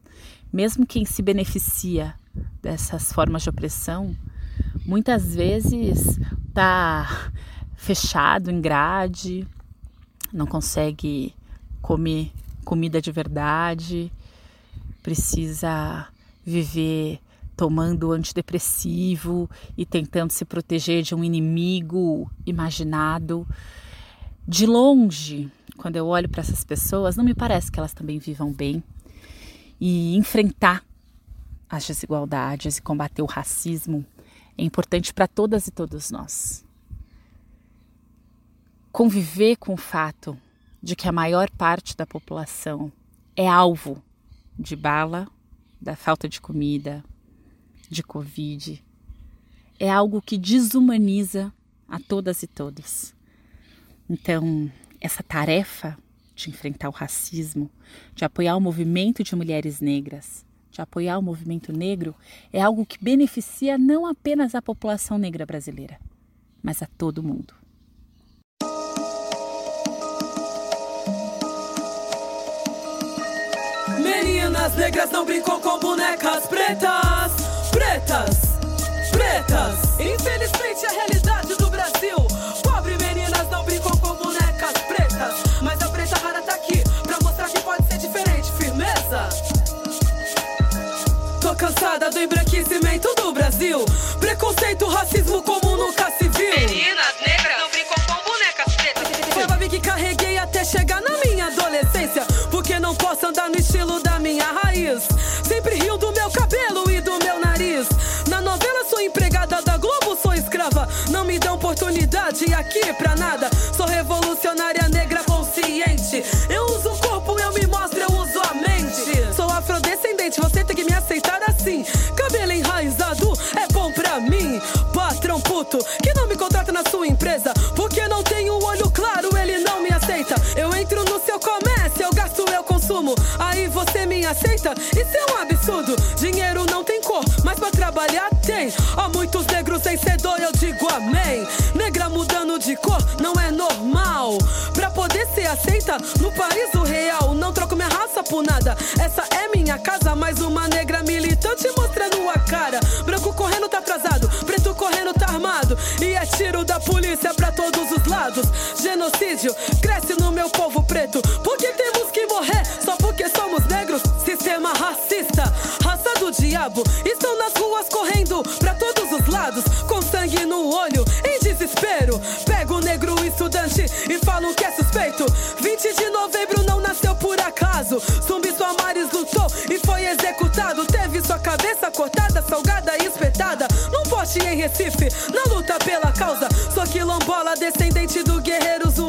Mesmo quem se beneficia dessas formas de opressão, muitas vezes está fechado em grade, não consegue comer comida de verdade, precisa viver tomando antidepressivo e tentando se proteger de um inimigo imaginado. De longe, quando eu olho para essas pessoas, não me parece que elas também vivam bem. E enfrentar as desigualdades e combater o racismo é importante para todas e todos nós. Conviver com o fato de que a maior parte da população é alvo de bala, da falta de comida, de Covid, é algo que desumaniza a todas e todos. Então, essa tarefa de enfrentar o racismo, de apoiar o movimento de mulheres negras, de apoiar o movimento negro, é algo que beneficia não apenas a população negra brasileira, mas a todo mundo. Meninas negras não brincam com bonecas pretas, pretas, pretas. Infelizmente a realidade cansada do embranquecimento do Brasil. Preconceito, racismo como nunca se viu. Meninas negras não brincam com bonecas pretas. Vibe que carreguei até chegar na minha adolescência. Porque não posso andar no estilo da minha raiz. Sempre rio do meu cabelo e do meu nariz. Na novela sou empregada da Globo, sou escrava. Não me dão oportunidade aqui pra nada. Sou revolucionária aceita? Isso é um absurdo. Dinheiro não tem cor, mas pra trabalhar tem. Há muitos negros vencedor, eu digo amém. Negra mudando de cor não é normal. Pra poder ser aceita no país do real, não troco minha raça por nada. Essa é minha casa, mais uma negra militante mostrando a cara. Branco correndo tá atrasado, preto correndo tá armado. E é tiro da polícia pra todos os lados. Genocídio cresce no meu povo preto. Diabo. Estão nas ruas correndo pra todos os lados. Com sangue no olho, em desespero. Pego o negro estudante e falo que é suspeito. 20 de novembro não nasceu por acaso. Zumbi Soares lutou e foi executado. Teve sua cabeça cortada, salgada e espetada. Num poste em Recife, na luta pela causa. Sou quilombola, descendente do guerreiro zumbi.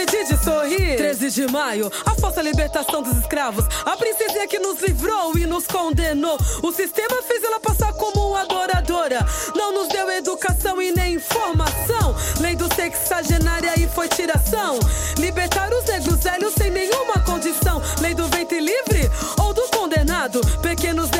Impedir de sorrir. 13 de maio, a falsa libertação dos escravos. A princesinha que nos livrou e nos condenou. O sistema fez ela passar como adoradora. Não nos deu educação e nem informação. Lei do sexagenária e foi tiração. Libertar os negros velhos sem nenhuma condição. Lei do ventre livre ou do condenado. Pequenos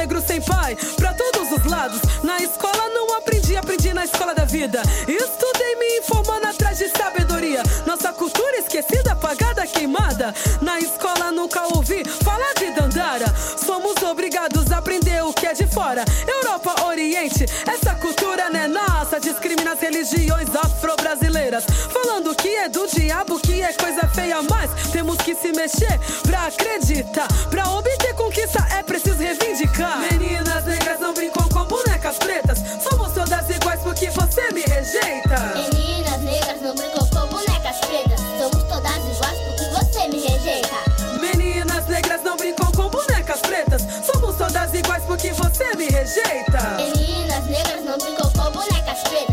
queimada. Na escola nunca ouvi falar de Dandara. Somos obrigados a aprender o que é de fora. Europa, Oriente, essa cultura não é nossa. Discrimina as religiões afro-brasileiras. Falando que é do diabo, que é coisa feia, mas temos que se mexer pra acreditar. Pra você me rejeita. Meninas negras não brincam com bonecas pretas.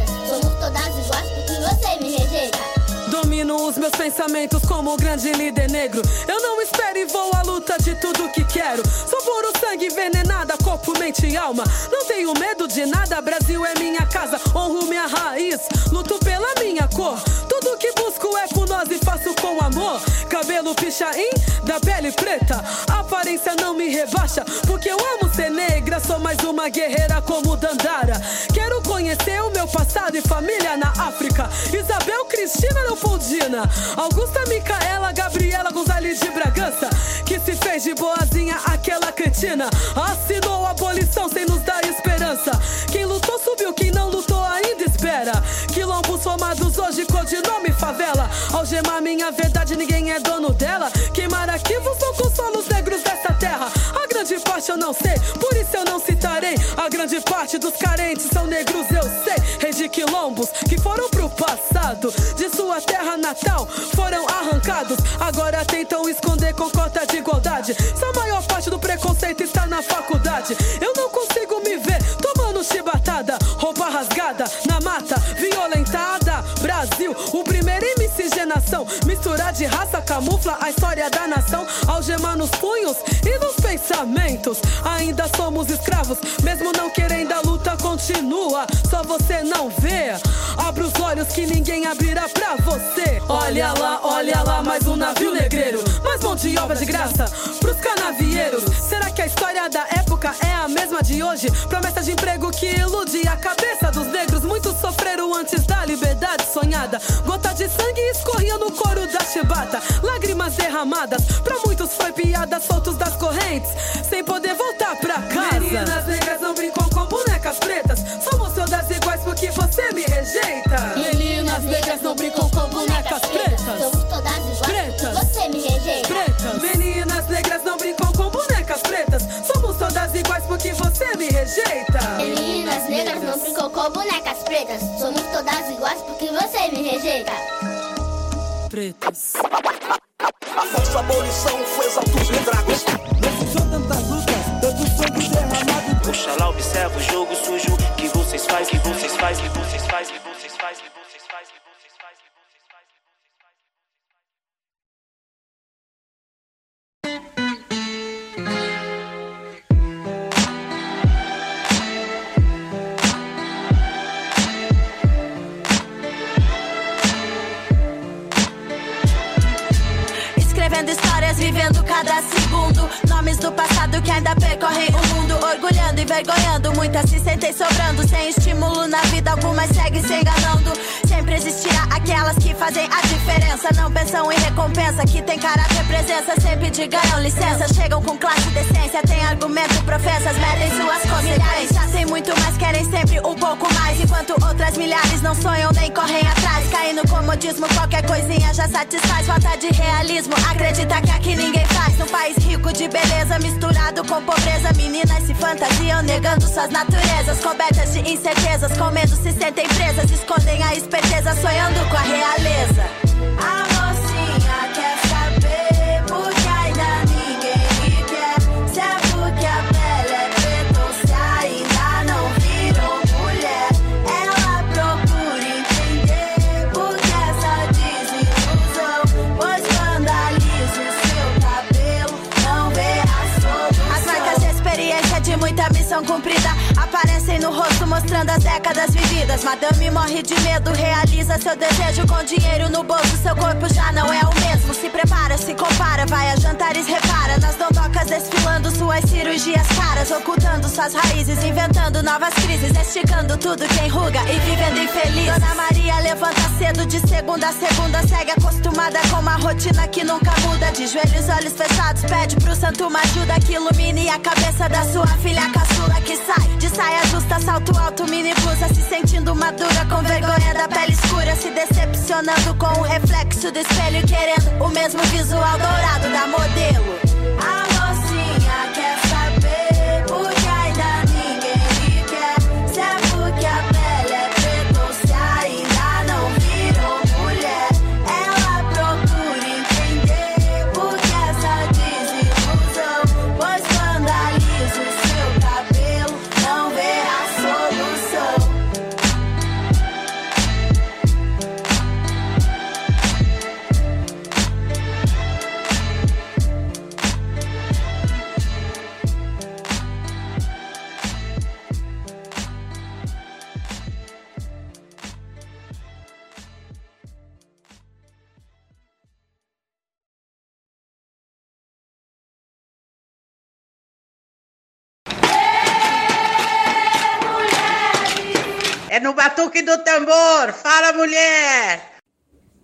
Meus pensamentos como o grande líder negro. Eu não espero e vou à luta de tudo que quero. Sou puro sangue envenenada, corpo, mente e alma. Não tenho medo de nada, Brasil é minha casa. Honro minha raiz, luto pela minha cor. Tudo que busco é por nós e faço com amor. Cabelo pichain, da pele preta. Aparência não me rebaixa, porque eu amo ser negra. Sou mais uma guerreira como Dandara. Quero conhecer o meu passado e família na África. Isabel Cristina Leopoldina. Augusta Micaela Gabriela Gonzalez de Bragança. Que se fez de boazinha aquela cretina. Assinou a abolição sem nos dar esperança. Quem lutou subiu, quem não lutou ainda espera. Quilombos formados hoje, codinome favela. Algemar minha verdade, ninguém é dono dela. Grande parte eu não sei, por isso eu não citarei. A grande parte dos carentes são negros, eu sei. Reis de quilombos que foram pro passado. De sua terra natal foram arrancados. Agora tentam esconder com cota de igualdade. Se a maior parte do preconceito está na faculdade, eu não consigo me ver tomando chibatada. Roupa rasgada na mata, violentada. Brasil, o primeiro em miscigenação. Misturar de raça camufla a história da nação. Algemar nos punhos e nos pensamentos. Ainda somos escravos, mesmo não querendo a luta continua. Só você não vê. Abra os olhos que ninguém abrirá pra você. Olha lá, olha lá, mais um navio negreiro. Mais mão de obra de graça pros canavieiros. Será que a história da época é a mesma de hoje? Promessa de emprego que ilude a cabeça dos negros. Muitos sofreram antes da liberdade sonhada. Gota de sangue escorria no couro da chibata. Lágrimas derramadas, pra muitos foi piada, soltos das correntes, sem poder voltar pra casa. Meninas negras não brincam com bonecas pretas. Somos todas iguais porque você me rejeita. Meninas negras não brincam com bonecas pretas. Somos todas iguais Pretas. Você me rejeita Pretas. Meninas negras não brincam com bonecas pretas. Somos todas iguais porque você me rejeita. Meninas negras não brincam com bonecas pretas Somos todas iguais porque você me rejeita Pretas A nossa abolição foi exaltos dragos. Precisou tantas lutas, tanto sangue derramado. Oxalá observa o jogo sujo que vocês faz, que vocês faz, que vocês faz, que vocês faz, que vivendo cada segundo. Nomes do passado que ainda percorrem o mundo. Orgulhando e envergonhando, muitas se sentem sobrando. Sem estímulo na vida, algumas seguem se enganando. Sempre existirá aquelas que fazem a diferença. Não pensam em recompensa, que tem caráter, presença. Sempre ganham licença. Chegam com classe e decência, tem argumento, professas, medem suas consequências. Tem muito, mas querem sempre um pouco mais. Enquanto outras milhares não sonham nem correm atrás. Caem no comodismo, qualquer coisinha já satisfaz. Falta de realismo, acredita que aqui ninguém faz. País rico de beleza, misturado com pobreza. Meninas se fantasiam, negando suas naturezas. Cobertas de incertezas, com medo se sentem presas. Escondem a esperteza, sonhando com a realeza. Missão cumprida no rosto mostrando as décadas vividas. Madame morre de medo, realiza seu desejo com dinheiro no bolso. Seu corpo já não é o mesmo. Se prepara, se compara, vai a jantares, repara. Nas dondocas desfilando suas cirurgias caras, ocultando suas raízes, inventando novas crises, esticando tudo que enruga e vivendo infeliz. Dona Maria levanta cedo de segunda a segunda, segue acostumada com uma rotina que nunca muda. De joelhos, olhos fechados, pede pro santo uma ajuda que ilumine a cabeça da sua filha caçula que sai de saia justa, salto alto, mini blusa, se sentindo madura com vergonha da pele escura, se decepcionando com o reflexo do espelho, querendo o mesmo visual dourado da modelo. A batuque do tambor. Fala, mulher!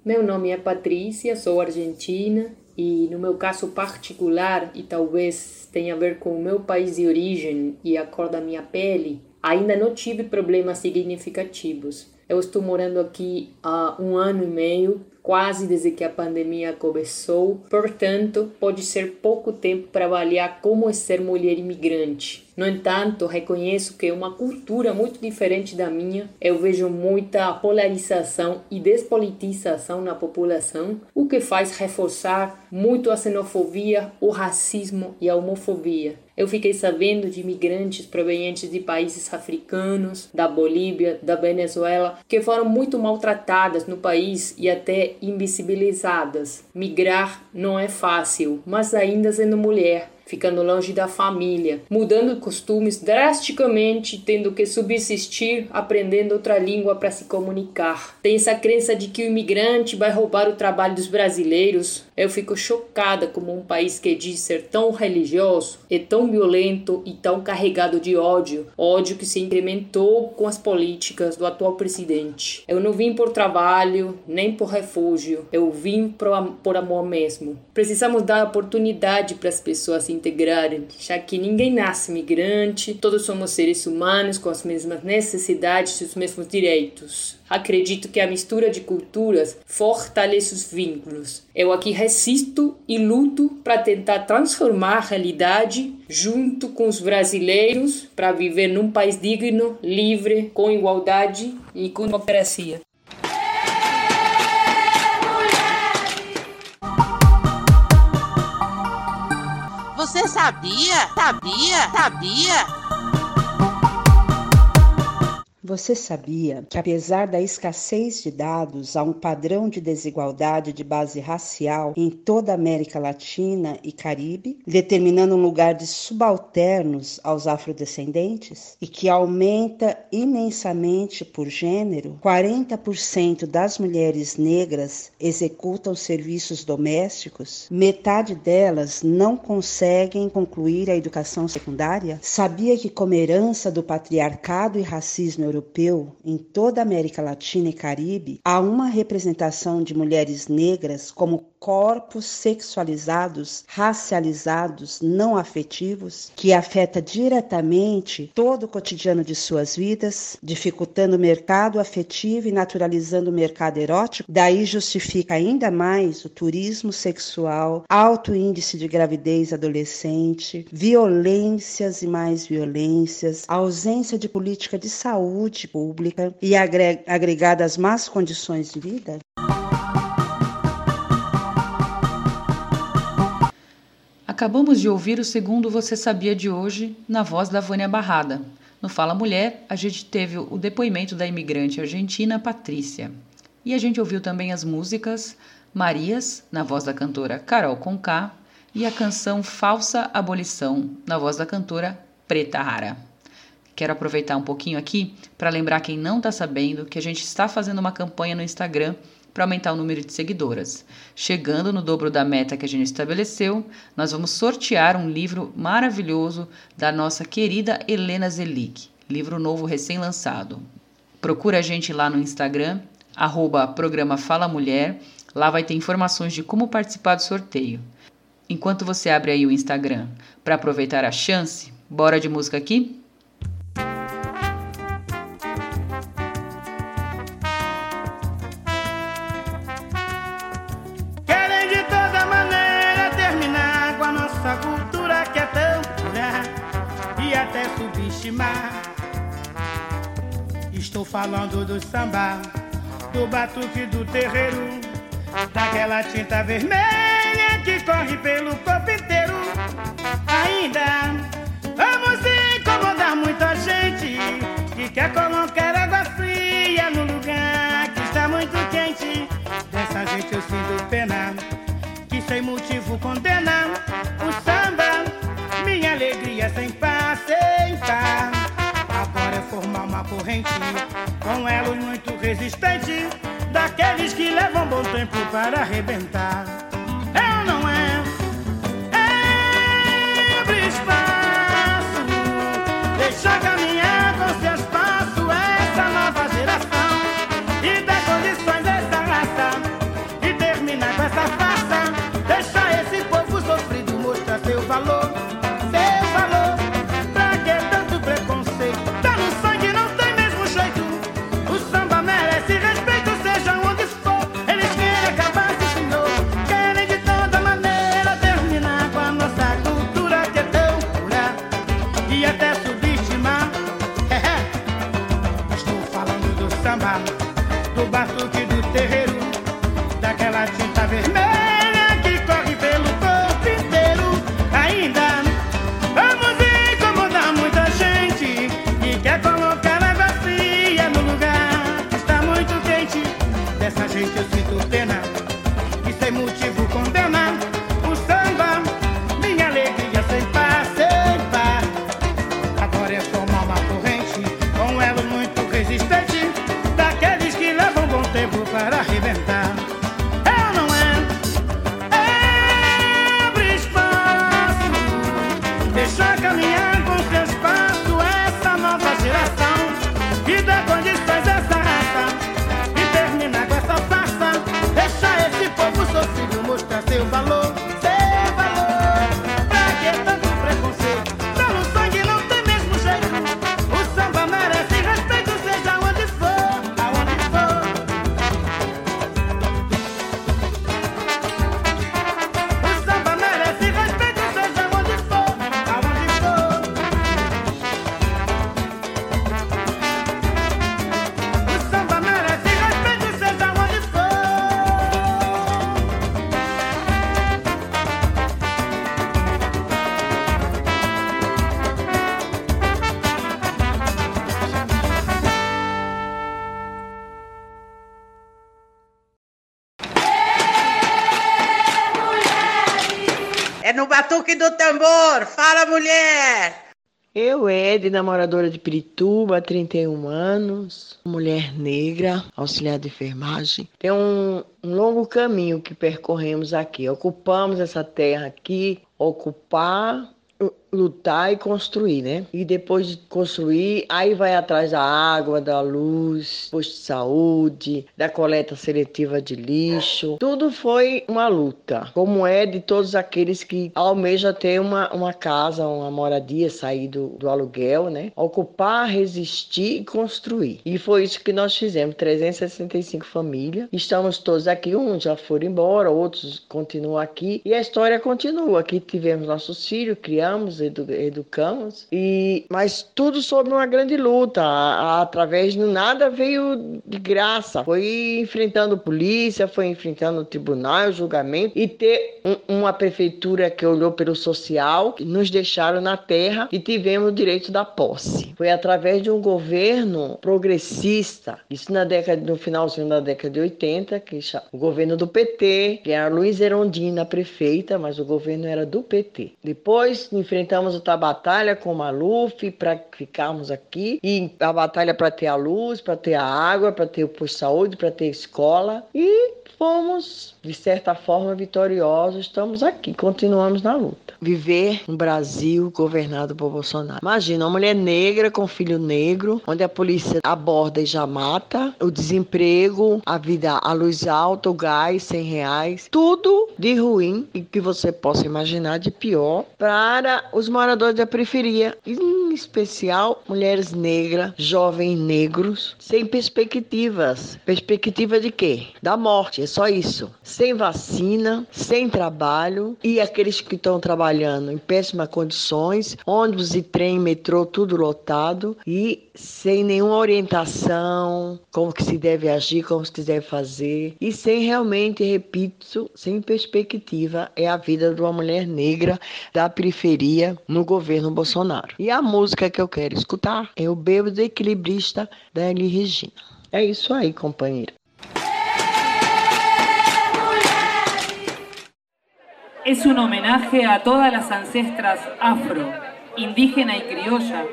Meu nome é Patrícia, sou argentina e, no meu caso particular, e talvez tenha a ver com o meu país de origem e a cor da minha pele, ainda não tive problemas significativos. Eu estou morando aqui há um ano e meio, quase desde que a pandemia começou, portanto, pode ser pouco tempo para avaliar como é ser mulher imigrante. No entanto, reconheço que uma cultura muito diferente da minha. Eu vejo muita polarização e despolitização na população, o que faz reforçar muito a xenofobia, o racismo e a homofobia. Eu fiquei sabendo de imigrantes provenientes de países africanos, da Bolívia, da Venezuela, que foram muito maltratadas no país e até invisibilizadas. Migrar não é fácil, mas ainda sendo mulher, ficando longe da família, mudando costumes drasticamente, tendo que subsistir aprendendo outra língua para se comunicar. Tem essa crença de que o imigrante vai roubar o trabalho dos brasileiros. Eu fico chocada como um país que diz ser tão religioso é tão violento e tão carregado de ódio, ódio que se incrementou com as políticas do atual presidente. Eu não vim por trabalho, nem por refúgio, eu vim por, am- por amor mesmo. Precisamos dar oportunidade para as pessoas se integrarem, já que ninguém nasce migrante, todos somos seres humanos com as mesmas necessidades e os mesmos direitos. Acredito que a mistura de culturas fortalece os vínculos. Eu aqui resisto e luto para tentar transformar a realidade junto com os brasileiros para viver num país digno, livre, com igualdade e com democracia. Sabia? Sabia? Sabia? Você sabia que, apesar da escassez de dados, há um padrão de desigualdade de base racial em toda a América Latina e Caribe, determinando um lugar de subalternos aos afrodescendentes? E que aumenta imensamente por gênero? 40% das mulheres negras executam serviços domésticos, metade delas não conseguem concluir a educação secundária? Sabia que, como herança do patriarcado e racismo europeu em toda a América Latina e Caribe, há uma representação de mulheres negras como corpos sexualizados, racializados, não afetivos, que afeta diretamente todo o cotidiano de suas vidas, dificultando o mercado afetivo e naturalizando o mercado erótico. Daí justifica ainda mais o turismo sexual, alto índice de gravidez adolescente, violências e mais violências, ausência de política de saúde pública e agre- agregada às más condições de vida? Acabamos de ouvir o segundo Você Sabia de hoje, na voz da Vânia Barrada. No Fala Mulher, a gente teve o depoimento da imigrante argentina Patrícia. E a gente ouviu também as músicas Marias, na voz da cantora Carol Conká, e a canção Falsa Abolição, na voz da cantora Preta Rara. Quero aproveitar um pouquinho aqui para lembrar quem não está sabendo que a gente está fazendo uma campanha no Instagram para aumentar o número de seguidoras. Chegando no dobro da meta que a gente estabeleceu, nós vamos sortear um livro maravilhoso da nossa querida Helena Zelic, livro novo recém-lançado. Procura a gente lá no Instagram, arroba programa Fala Mulher, lá vai ter informações de como participar do sorteio. Enquanto você abre aí o Instagram para aproveitar a chance, bora de música aqui? Falando do samba, do batuque do terreiro, daquela tinta vermelha que corre pelo corpo inteiro. Ainda vamos incomodar muita gente que quer colocar água fria no lugar que está muito quente. Dessa gente eu sinto pena, que sem motivo condena o samba, minha alegria sem par, sem par. Formar uma corrente com elos muito resistente, daqueles que levam bom tempo para arrebentar. Ou não é? Abre espaço, deixa caminhar no batuque do tambor. Fala, mulher! Eu, Ed, namoradora de Pirituba, 31 anos, mulher negra, auxiliar de enfermagem. Tem um, um longo caminho que percorremos aqui. Ocupamos essa terra aqui, ocupar, lutar e construir, né? E depois de construir, aí vai atrás da água, da luz, posto de saúde, da coleta seletiva de lixo. Tudo foi uma luta, como é de todos aqueles que almejam ter uma, uma casa, uma moradia, sair do, do aluguel, né? Ocupar, resistir e construir. E foi isso que nós fizemos, 365 famílias. Estamos todos aqui, uns já foram embora, outros continuam aqui. E a história continua. Aqui tivemos nossos filhos, criamos, edu- educamos, e mas tudo sob uma grande luta. A- a- através de nada veio de graça. Foi enfrentando polícia, foi enfrentando tribunal, julgamento, e ter um- uma prefeitura que olhou pelo social, que nos deixaram na terra e tivemos o direito da posse. Foi através de um governo progressista, isso na década, no finalzinho da década de 80, que o governo do PT, que era Luiz Erondina prefeita, mas o governo era do PT. Depois enfrentamos outra batalha com o Maluf para ficarmos aqui e a batalha para ter a luz, para ter a água, para ter o de saúde, para ter escola e fomos de certa forma vitoriosos. Estamos aqui, continuamos na luta. Viver um Brasil governado por Bolsonaro. Imagina uma mulher negra com filho negro, onde a polícia aborda e já mata, o desemprego, a vida, a luz alta, o gás, 100 reais, tudo de ruim e que você possa imaginar de pior para os moradores da periferia, em especial mulheres negras, jovens negros, sem perspectivas. Perspectiva de quê? Da morte, é só isso. Sem vacina, sem trabalho e aqueles que estão trabalhando em péssimas condições, ônibus e trem, metrô, tudo lotado e sem nenhuma orientação, como que se deve agir, como se deve fazer e sem realmente, repito, sem perspectiva é a vida de uma mulher negra da periferia no governo Bolsonaro. E a música que eu quero escutar é o Bêbado Equilibrista da Elie Regina. É isso aí, companheira. Es un homenaje a todas las ancestras afro, indígena y criolla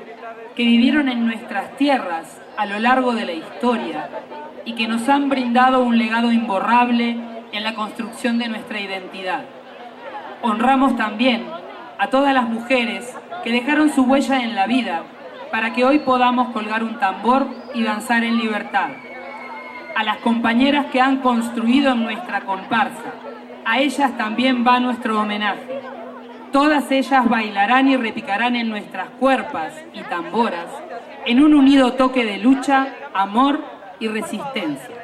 que vivieron en nuestras tierras a lo largo de la historia y que nos han brindado un legado imborrable en la construcción de nuestra identidad. Honramos también a todas las mujeres que dejaron su huella en la vida para que hoy podamos colgar un tambor y danzar en libertad. A las compañeras que han construido nuestra comparsa, a ellas también va nuestro homenaje. Todas ellas bailarán y repicarán en nuestras cuerpas y tamboras en un unido toque de lucha, amor y resistencia.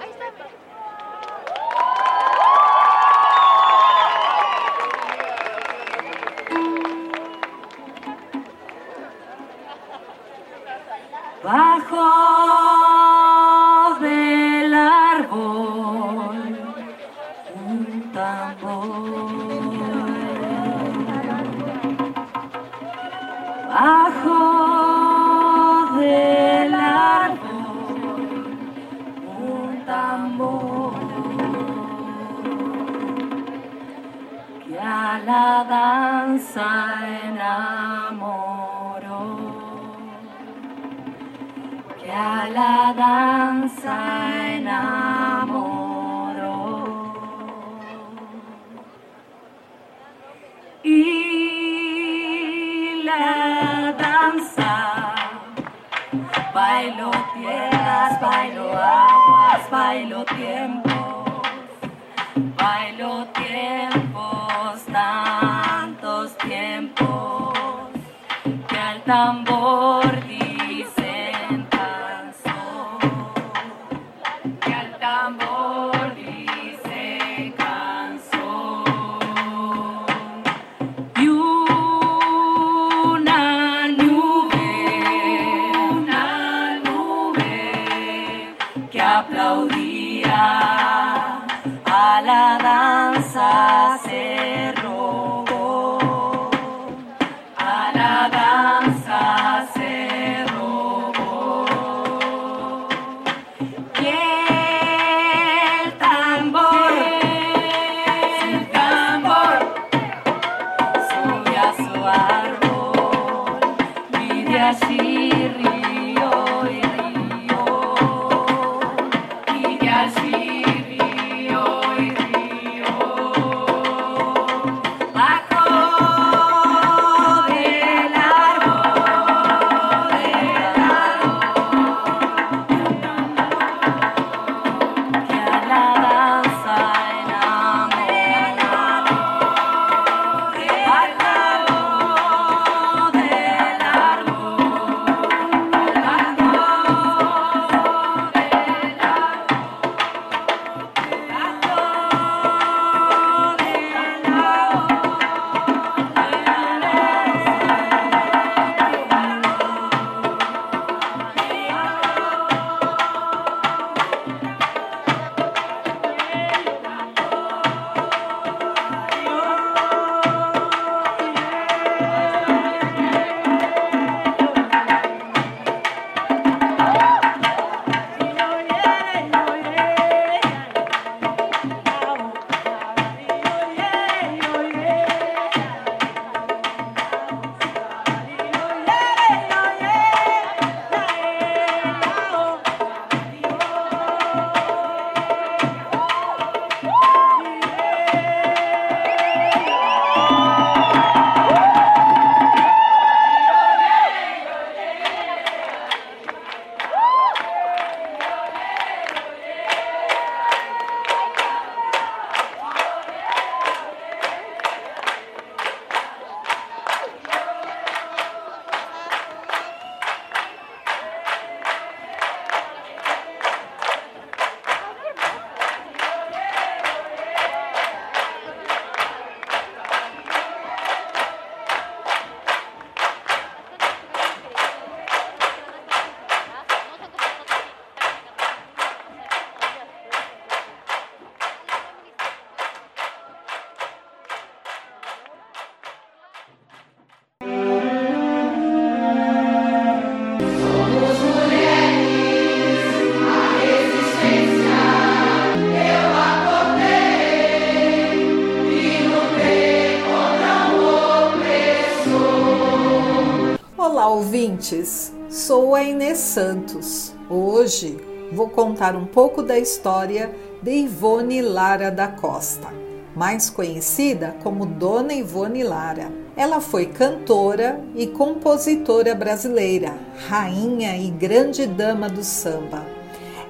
Ouvintes! Sou a Inês Santos. Hoje vou contar um pouco da história de Ivone Lara da Costa, mais conhecida como Dona Ivone Lara. Ela foi cantora e compositora brasileira, rainha e grande dama do samba.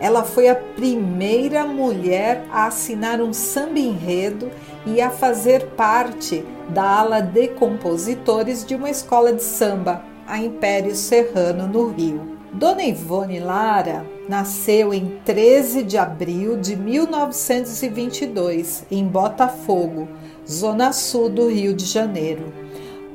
Ela foi a primeira mulher a assinar um samba enredo e a fazer parte da ala de compositores de uma escola de samba, a Império Serrano, no Rio. Dona Ivone Lara nasceu em 13 de abril de 1922, em Botafogo, zona sul do Rio de Janeiro.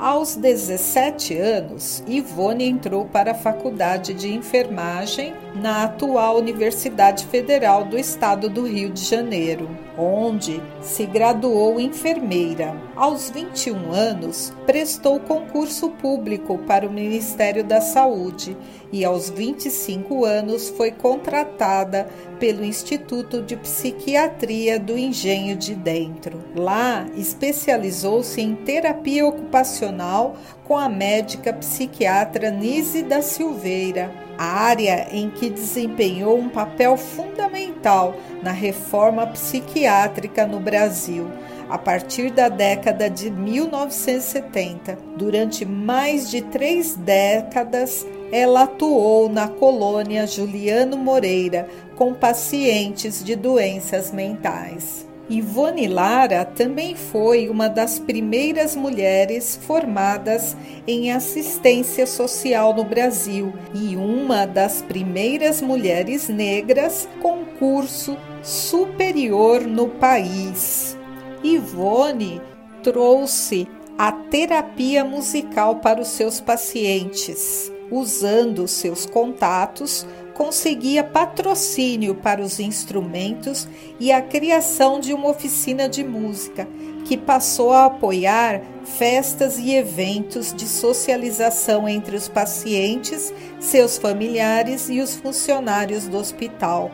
Aos 17 anos, Ivone entrou para a Faculdade de Enfermagem na atual Universidade Federal do Estado do Rio de Janeiro, onde se graduou enfermeira. Aos 21 anos, prestou concurso público para o Ministério da Saúde e aos 25 anos foi contratada pelo Instituto de Psiquiatria do Engenho de Dentro. Lá, especializou-se em terapia ocupacional com a médica psiquiatra Nise da Silveira, área em que desempenhou um papel fundamental na reforma psiquiátrica no Brasil a partir da década de 1970. Durante mais de três décadas, ela atuou na colônia Juliano Moreira com pacientes de doenças mentais. Ivone Lara também foi uma das primeiras mulheres formadas em assistência social no Brasil e uma das primeiras mulheres negras com curso superior no país. Ivone trouxe a terapia musical para os seus pacientes. Usando seus contatos, conseguia patrocínio para os instrumentos e a criação de uma oficina de música, que passou a apoiar festas e eventos de socialização entre os pacientes, seus familiares e os funcionários do hospital.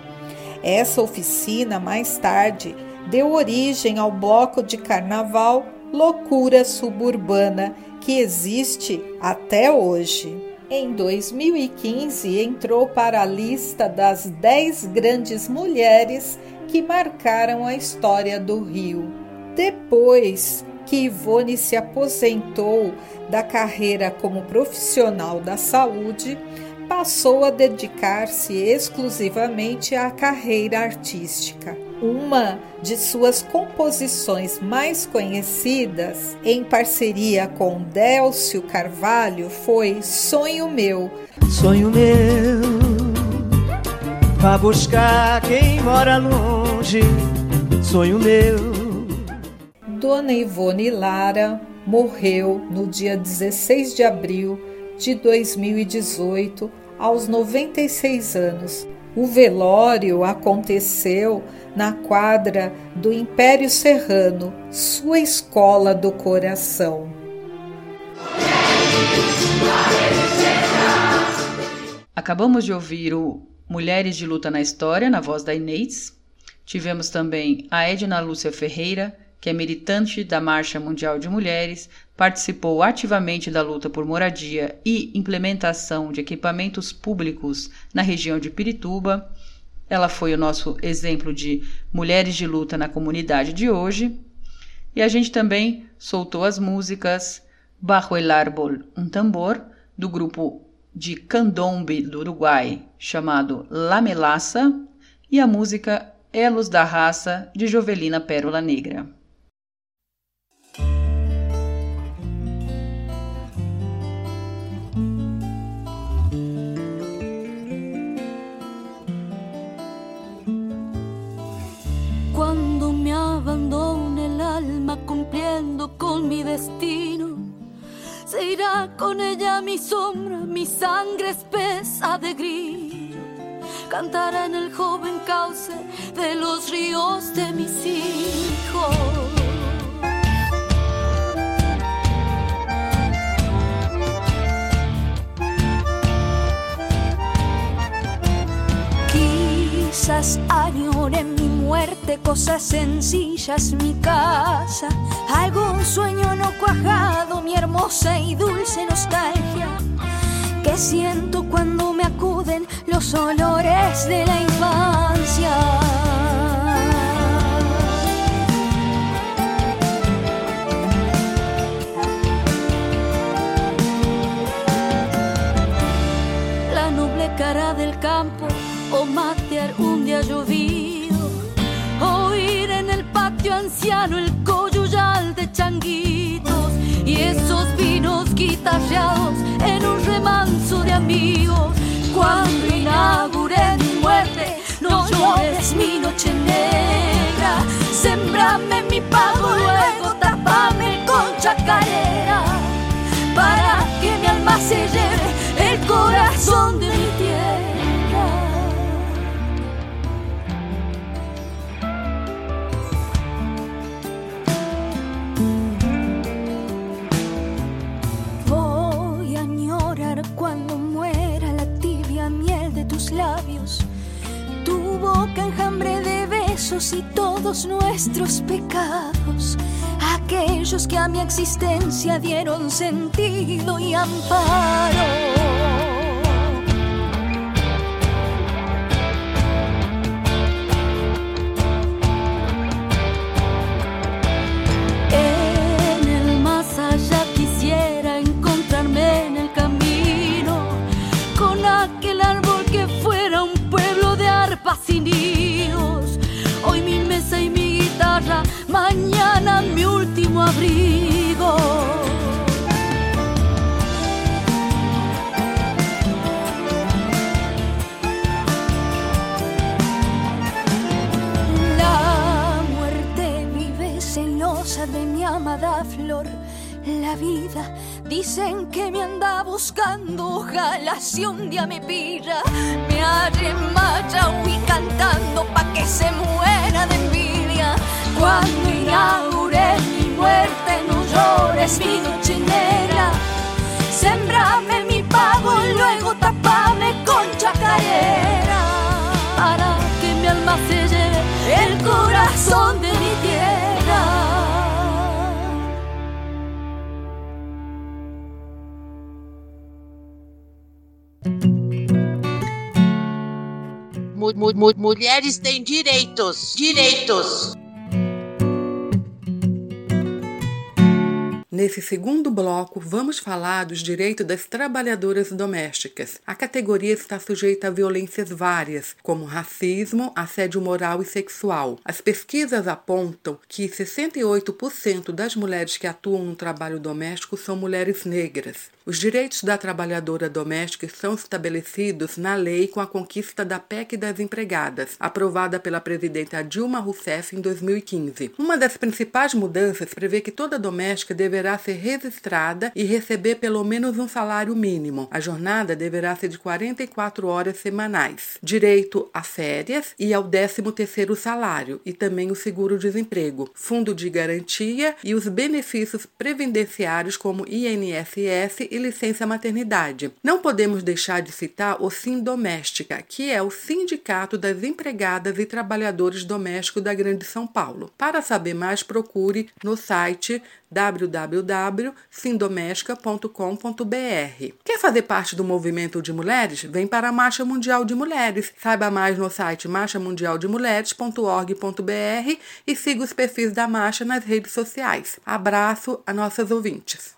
Essa oficina, mais tarde, deu origem ao bloco de carnaval Loucura Suburbana, que existe até hoje. Em 2015, entrou para a lista das 10 grandes mulheres que marcaram a história do Rio. Depois que Ivone se aposentou da carreira como profissional da saúde, passou a dedicar-se exclusivamente à carreira artística. Uma de suas composições mais conhecidas, em parceria com Délcio Carvalho, foi Sonho Meu. Sonho meu, vá buscar quem mora longe. Sonho meu. Dona Ivone Lara morreu no dia 16 de abril de 2018, aos 96 anos. O velório aconteceu na quadra do Império Serrano, sua escola do coração. Acabamos de ouvir o Mulheres de Luta na História, na voz da Inês. Tivemos também a Edna Lúcia Ferreira, que é militante da Marcha Mundial de Mulheres, participou ativamente da luta por moradia e implementação de equipamentos públicos na região de Pirituba. Ela foi o nosso exemplo de mulheres de luta na comunidade de hoje. E a gente também soltou as músicas Bajo el Árbol, um tambor, do grupo de candombe do Uruguai, chamado La Melaça, e a música Elos da Raça, de Jovelina Pérola Negra. Alma cumpliendo con mi destino, se irá con ella mi sombra, mi sangre espesa de grillo. Cantará en el joven cauce de los ríos de mis hijos. Quizás añore mi muerte, cosas sencillas, mi casa, algún sueño no cuajado, mi hermosa y dulce nostalgia, que siento cuando me acuden los olores de la infancia. La noble cara del campo llovido, oír en el patio anciano el coyuyal de changuitos y esos vinos guitarreados en un remanso de amigos. Cuando inaugure mi muerte, no llores mi noche negra, sembrame mi pago, luego tapame con chacarera, para que mi alma se lleve el corazón de mi tierra. Labios, tu boca enjambre de besos y todos nuestros pecados, aquellos que a mi existencia dieron sentido y amparo. Dicen que me anda buscando, ojalá si un día me pilla, me arremaya y cantando pa' que se muera de envidia. Cuando inaugure mi muerte, no llores mi noche negra. Sembrame mi pago, luego tapame con chacarera. Para que mi alma el corazón de mi tierra. Mu- mu- mu- mulheres têm direitos. Direitos. Nesse segundo bloco, vamos falar dos direitos das trabalhadoras domésticas. A categoria está sujeita a violências várias, como racismo, assédio moral e sexual. As pesquisas apontam que 68% das mulheres que atuam no trabalho doméstico são mulheres negras. Os direitos da trabalhadora doméstica são estabelecidos na lei com a conquista da PEC das empregadas, aprovada pela presidenta Dilma Rousseff em 2015. Uma das principais mudanças prevê que toda doméstica deverá ser registrada e receber pelo menos um salário mínimo. A jornada deverá ser de 44 horas semanais. Direito a férias e ao 13º salário e também o seguro-desemprego, fundo de garantia e os benefícios previdenciários como INSS e licença maternidade. Não podemos deixar de citar o Sim Doméstica, que é o Sindicato das Empregadas e Trabalhadores Domésticos da Grande São Paulo. Para saber mais, procure no site www.sindomestica.com.br. Quer fazer parte do movimento de mulheres? Vem para a Marcha Mundial de Mulheres. Saiba mais no site marchamundialdemulheres.org.br e siga os perfis da marcha nas redes sociais. Abraço a nossas ouvintes.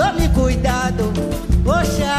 tome cuidado. Poxa,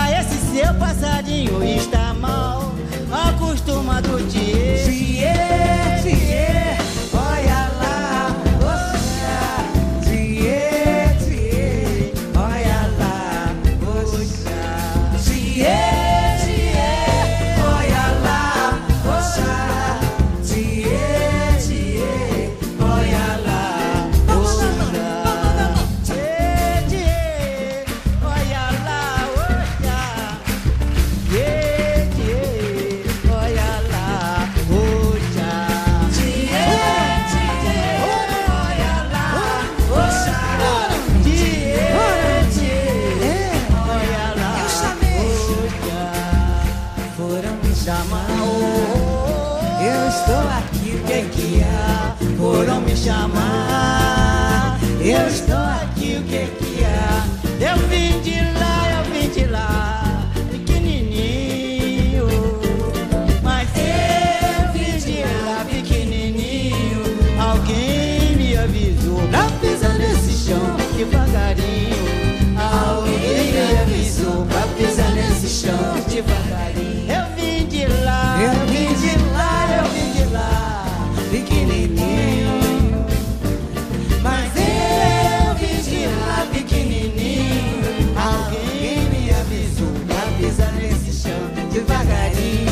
devagarinho. Eu vim de lá, eu vim de lá, eu vim de lá, pequenininho. Mas eu vim de lá, pequenininho. Alguém me avisou pra pisar nesse chão devagarinho.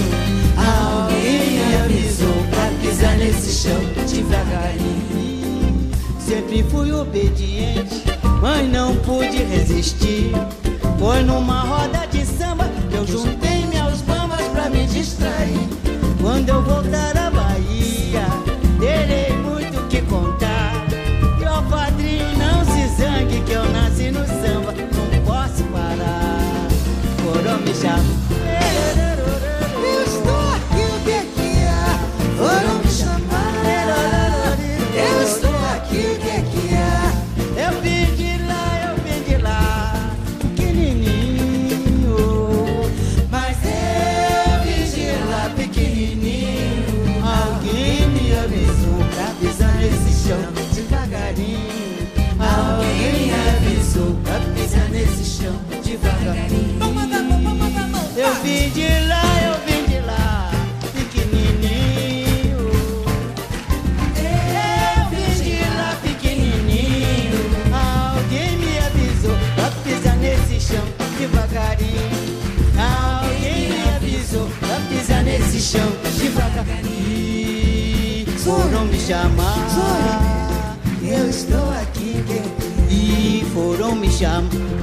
Alguém me avisou pra pisar nesse chão devagarinho. Sempre fui obediente, mas não pude resistir. Foi numa roda distrair. Quando eu voltar à Bahia, terei muito que contar. E ó padrinho, não se zangue que eu nasci no samba, não posso parar. Foram me chamar. Devagarinho. Foram me chamar. Eu estou aqui. E foram me chamar.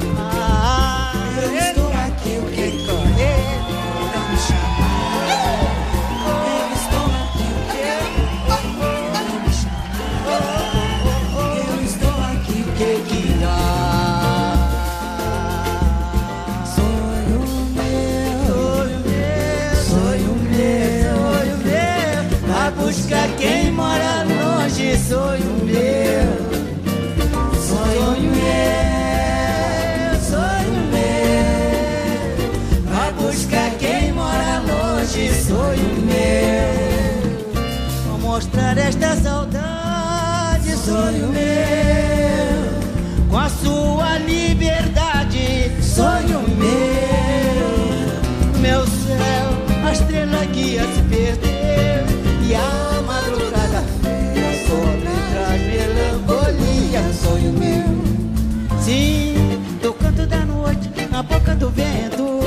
Sonho meu, sonho meu, sonho meu, vai buscar quem mora longe, sonho meu, vou mostrar esta saudade, sonho meu, com a sua liberdade, sonho meu, meu céu, a estrela guia se perdeu na boca do vento,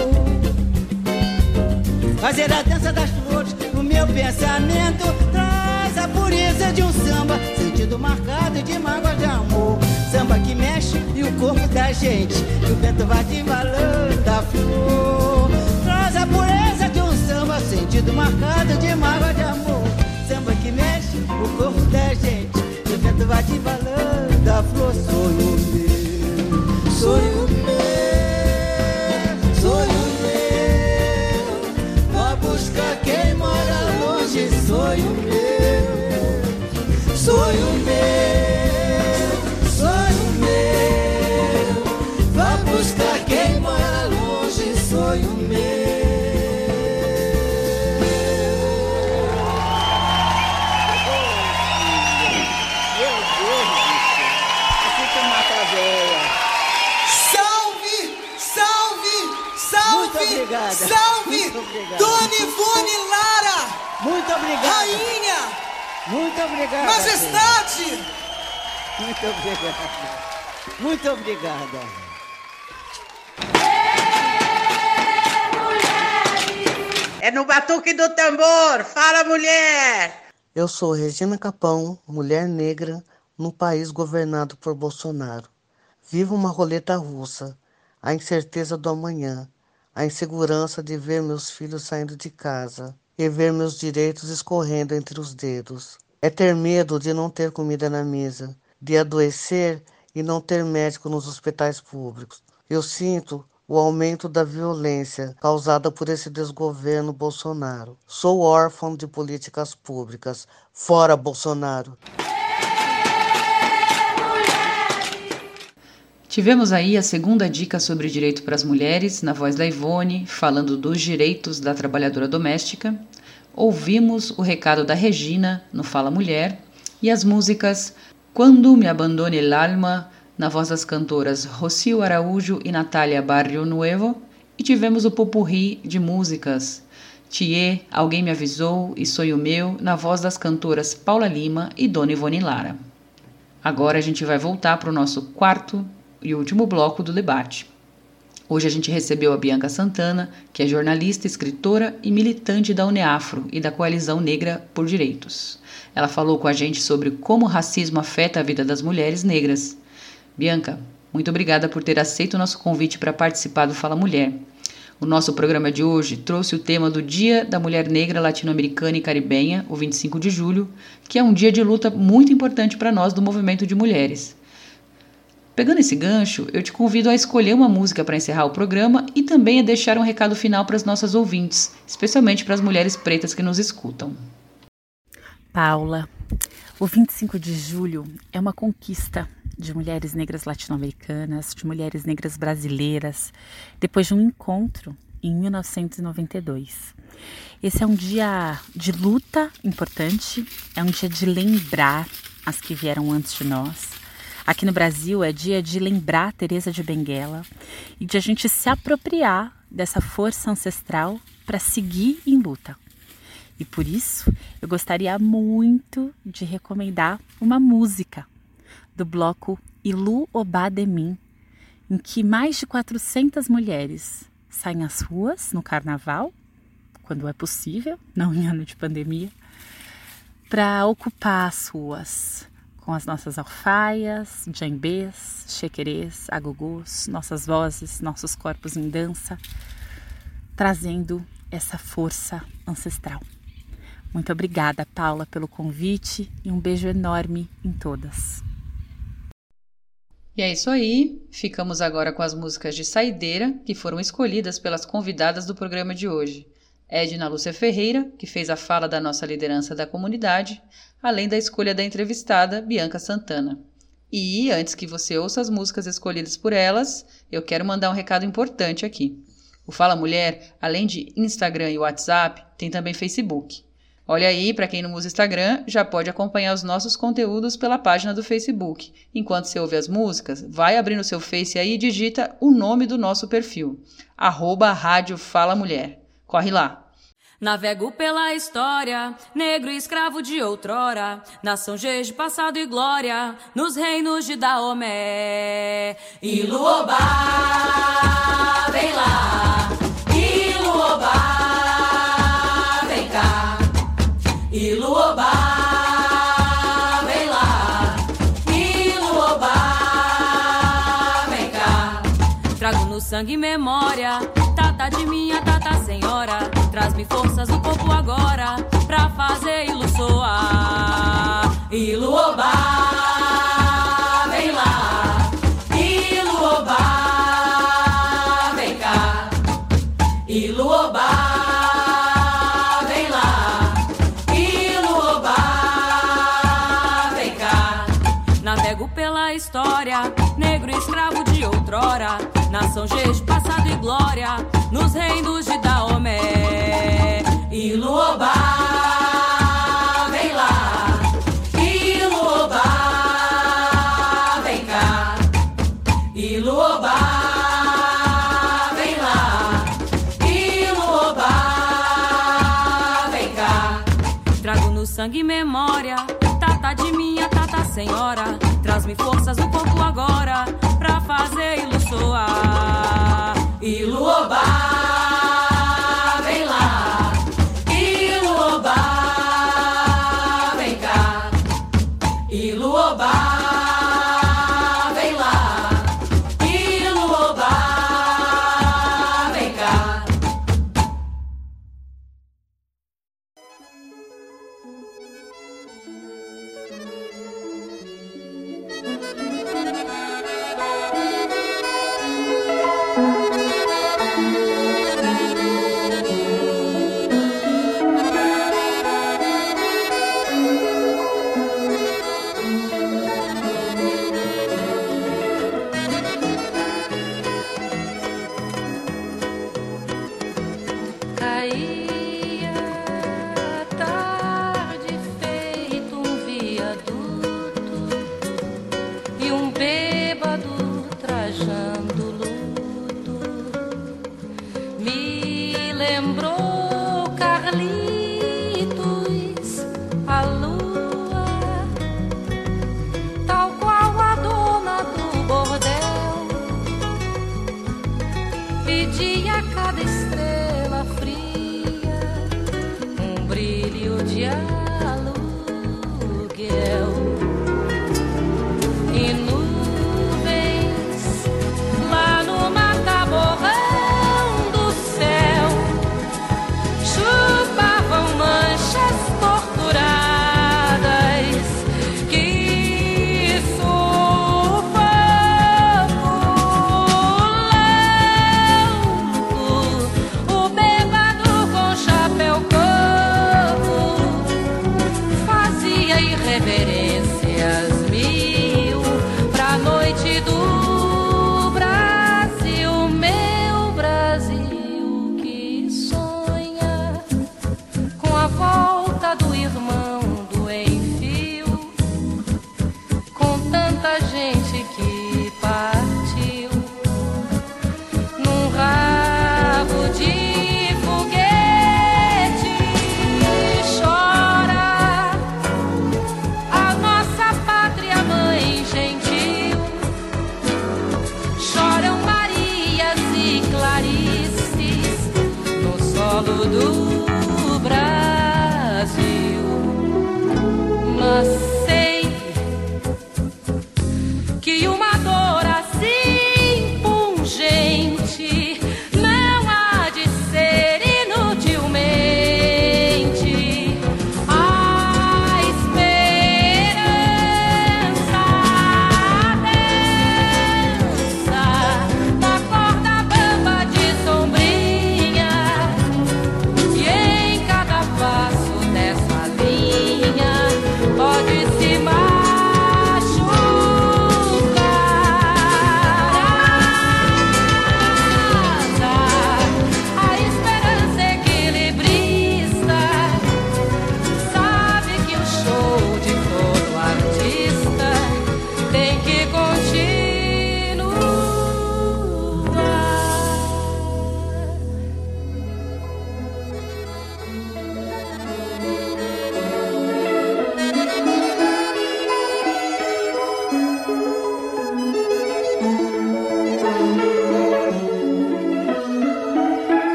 fazer a dança das flores no meu pensamento traz a pureza de um samba, sentido marcado de mágoa de amor. Samba que mexe e o corpo da gente, e o vento vai embalando a flor. Traz a pureza de um samba, sentido marcado de mágoa de amor. Samba que mexe o corpo da gente, e o vento vai embalando a flor. Sonho meu, sonho meu, Buscar quem mora longe, sonho meu, sonho meu, obrigado. rainha, Muito obrigada. majestade. Muito obrigada. Muito obrigada. É no batuque do tambor. Fala, mulher! Eu sou Regina Capão, mulher negra, num país governado por Bolsonaro. Vivo uma roleta russa, a incerteza do amanhã, a insegurança de ver meus filhos saindo de casa e ver meus direitos escorrendo entre os dedos. É ter medo de não ter comida na mesa, de adoecer e não ter médico nos hospitais públicos. Eu sinto o aumento da violência causada por esse desgoverno Bolsonaro. Sou órfão de políticas públicas. Fora Bolsonaro! Tivemos aí a segunda dica sobre direito para as mulheres, na voz da Ivone, falando dos direitos da trabalhadora doméstica. Ouvimos o recado da Regina, no Fala Mulher, e as músicas Quando Me Abandone el Alma, na voz das cantoras Rocio Araújo e Natália Barrio Nuevo, e tivemos o popurri de músicas Thier, Alguém Me Avisou e Sonho Meu, na voz das cantoras Paula Lima e Dona Ivone Lara. Agora a gente vai voltar para o nosso quarto e último bloco do debate. Hoje a gente recebeu a Bianca Santana, que é jornalista, escritora e militante da UNEAFRO e da Coalizão Negra por Direitos. Ela falou com a gente sobre como o racismo afeta a vida das mulheres negras. Bianca, muito obrigada por ter aceito o nosso convite para participar do Fala Mulher. O nosso programa de hoje trouxe o tema do Dia da Mulher Negra Latino-Americana e Caribenha, o 25 de julho, que é um dia de luta muito importante para nós do movimento de mulheres. Pegando esse gancho, eu te convido a escolher uma música para encerrar o programa e também a deixar um recado final para as nossas ouvintes, especialmente para as mulheres pretas que nos escutam. Paula, o 25 de julho é uma conquista de mulheres negras latino-americanas, de mulheres negras brasileiras, depois de um encontro em 1992. Esse é um dia de luta importante, é um dia de lembrar as que vieram antes de nós, Aqui no Brasil é dia de lembrar Teresa de Benguela e de a gente se apropriar dessa força ancestral para seguir em luta. E por isso eu gostaria muito de recomendar uma música do bloco Ilu Obá de Mim, em que mais de 400 mulheres saem às ruas no carnaval, quando é possível, não em ano de pandemia, para ocupar as ruas, com as nossas alfaias, djembês, chequerês, agogôs, nossas vozes, nossos corpos em dança, trazendo essa força ancestral. Muito obrigada, Paula, pelo convite e um beijo enorme em todas. E é isso aí, ficamos agora com as músicas de saideira que foram escolhidas pelas convidadas do programa de hoje. Edna Lúcia Ferreira, que fez a fala da nossa liderança da comunidade, além da escolha da entrevistada Bianca Santana. E, antes que você ouça as músicas escolhidas por elas, eu quero mandar um recado importante aqui. O Fala Mulher, além de Instagram e WhatsApp, tem também Facebook. Olha aí, para quem não usa Instagram, já pode acompanhar os nossos conteúdos pela página do Facebook. Enquanto você ouve as músicas, vai abrir no seu Face aí e digita o nome do nosso perfil, arroba Rádio Fala Mulher. Corre lá! Navego pela história, negro e escravo de outrora, nação de passado e glória, nos reinos de Daomé. Iluobá, vem lá, Iluobá, vem cá, Iluobá, sangue memória, tata de minha tata senhora, traz-me forças do corpo agora, pra fazer ilu soar. Iluobá, vem lá, cá, Iluobá, vem cá. Navego pela história, negro escravo de outrora, nação G de passado e glória, reinos de Daomé. Iluobá, vem lá, Iluobá, vem cá, Iluobá, vem lá, Iluobá, vem cá. Trago no sangue memória, tata de minha tata senhora, traz-me forças no corpo agora, pra fazer ilu soar. Iluobá,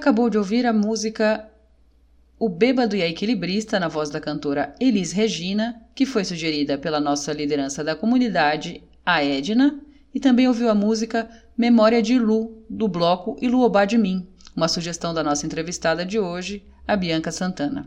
acabou de ouvir a música O Bêbado e a Equilibrista, na voz da cantora Elis Regina, que foi sugerida pela nossa liderança da comunidade, a Edna, e também ouviu a música Memória de Lu, do bloco Iluobá de Mim, uma sugestão da nossa entrevistada de hoje, a Bianca Santana.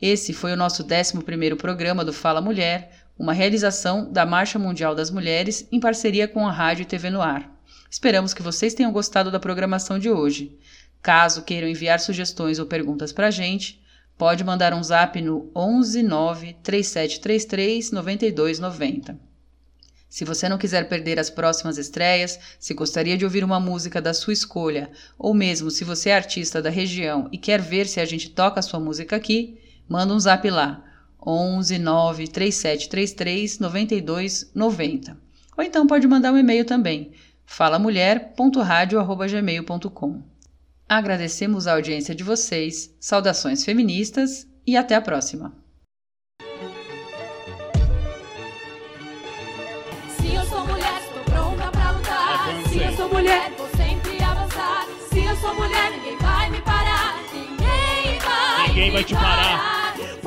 Esse foi o nosso 11º programa do Fala Mulher, uma realização da Marcha Mundial das Mulheres em parceria com a Rádio e TV no Ar. Esperamos que vocês tenham gostado da programação de hoje. Caso queiram enviar sugestões ou perguntas para a gente, pode mandar um zap no 11 9 3733 9290. Se você não quiser perder as próximas estreias, se gostaria de ouvir uma música da sua escolha, ou mesmo se você é artista da região e quer ver se a gente toca a sua música aqui, manda um zap lá, 11 9 3733 9290. Ou então pode mandar um e-mail também, falamulher.radio.gmail.com. Agradecemos a audiência de vocês, saudações feministas e até a próxima! Se eu sou mulher, estou pronta pra lutar. Se eu sou mulher, vou sempre avançar. Se eu sou mulher, ninguém vai me parar. Ninguém vai, Ninguém vai te parar.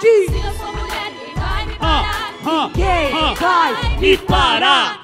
Sim. Se eu sou mulher, ninguém vai me parar. Ah, Ninguém ah, vai me parar.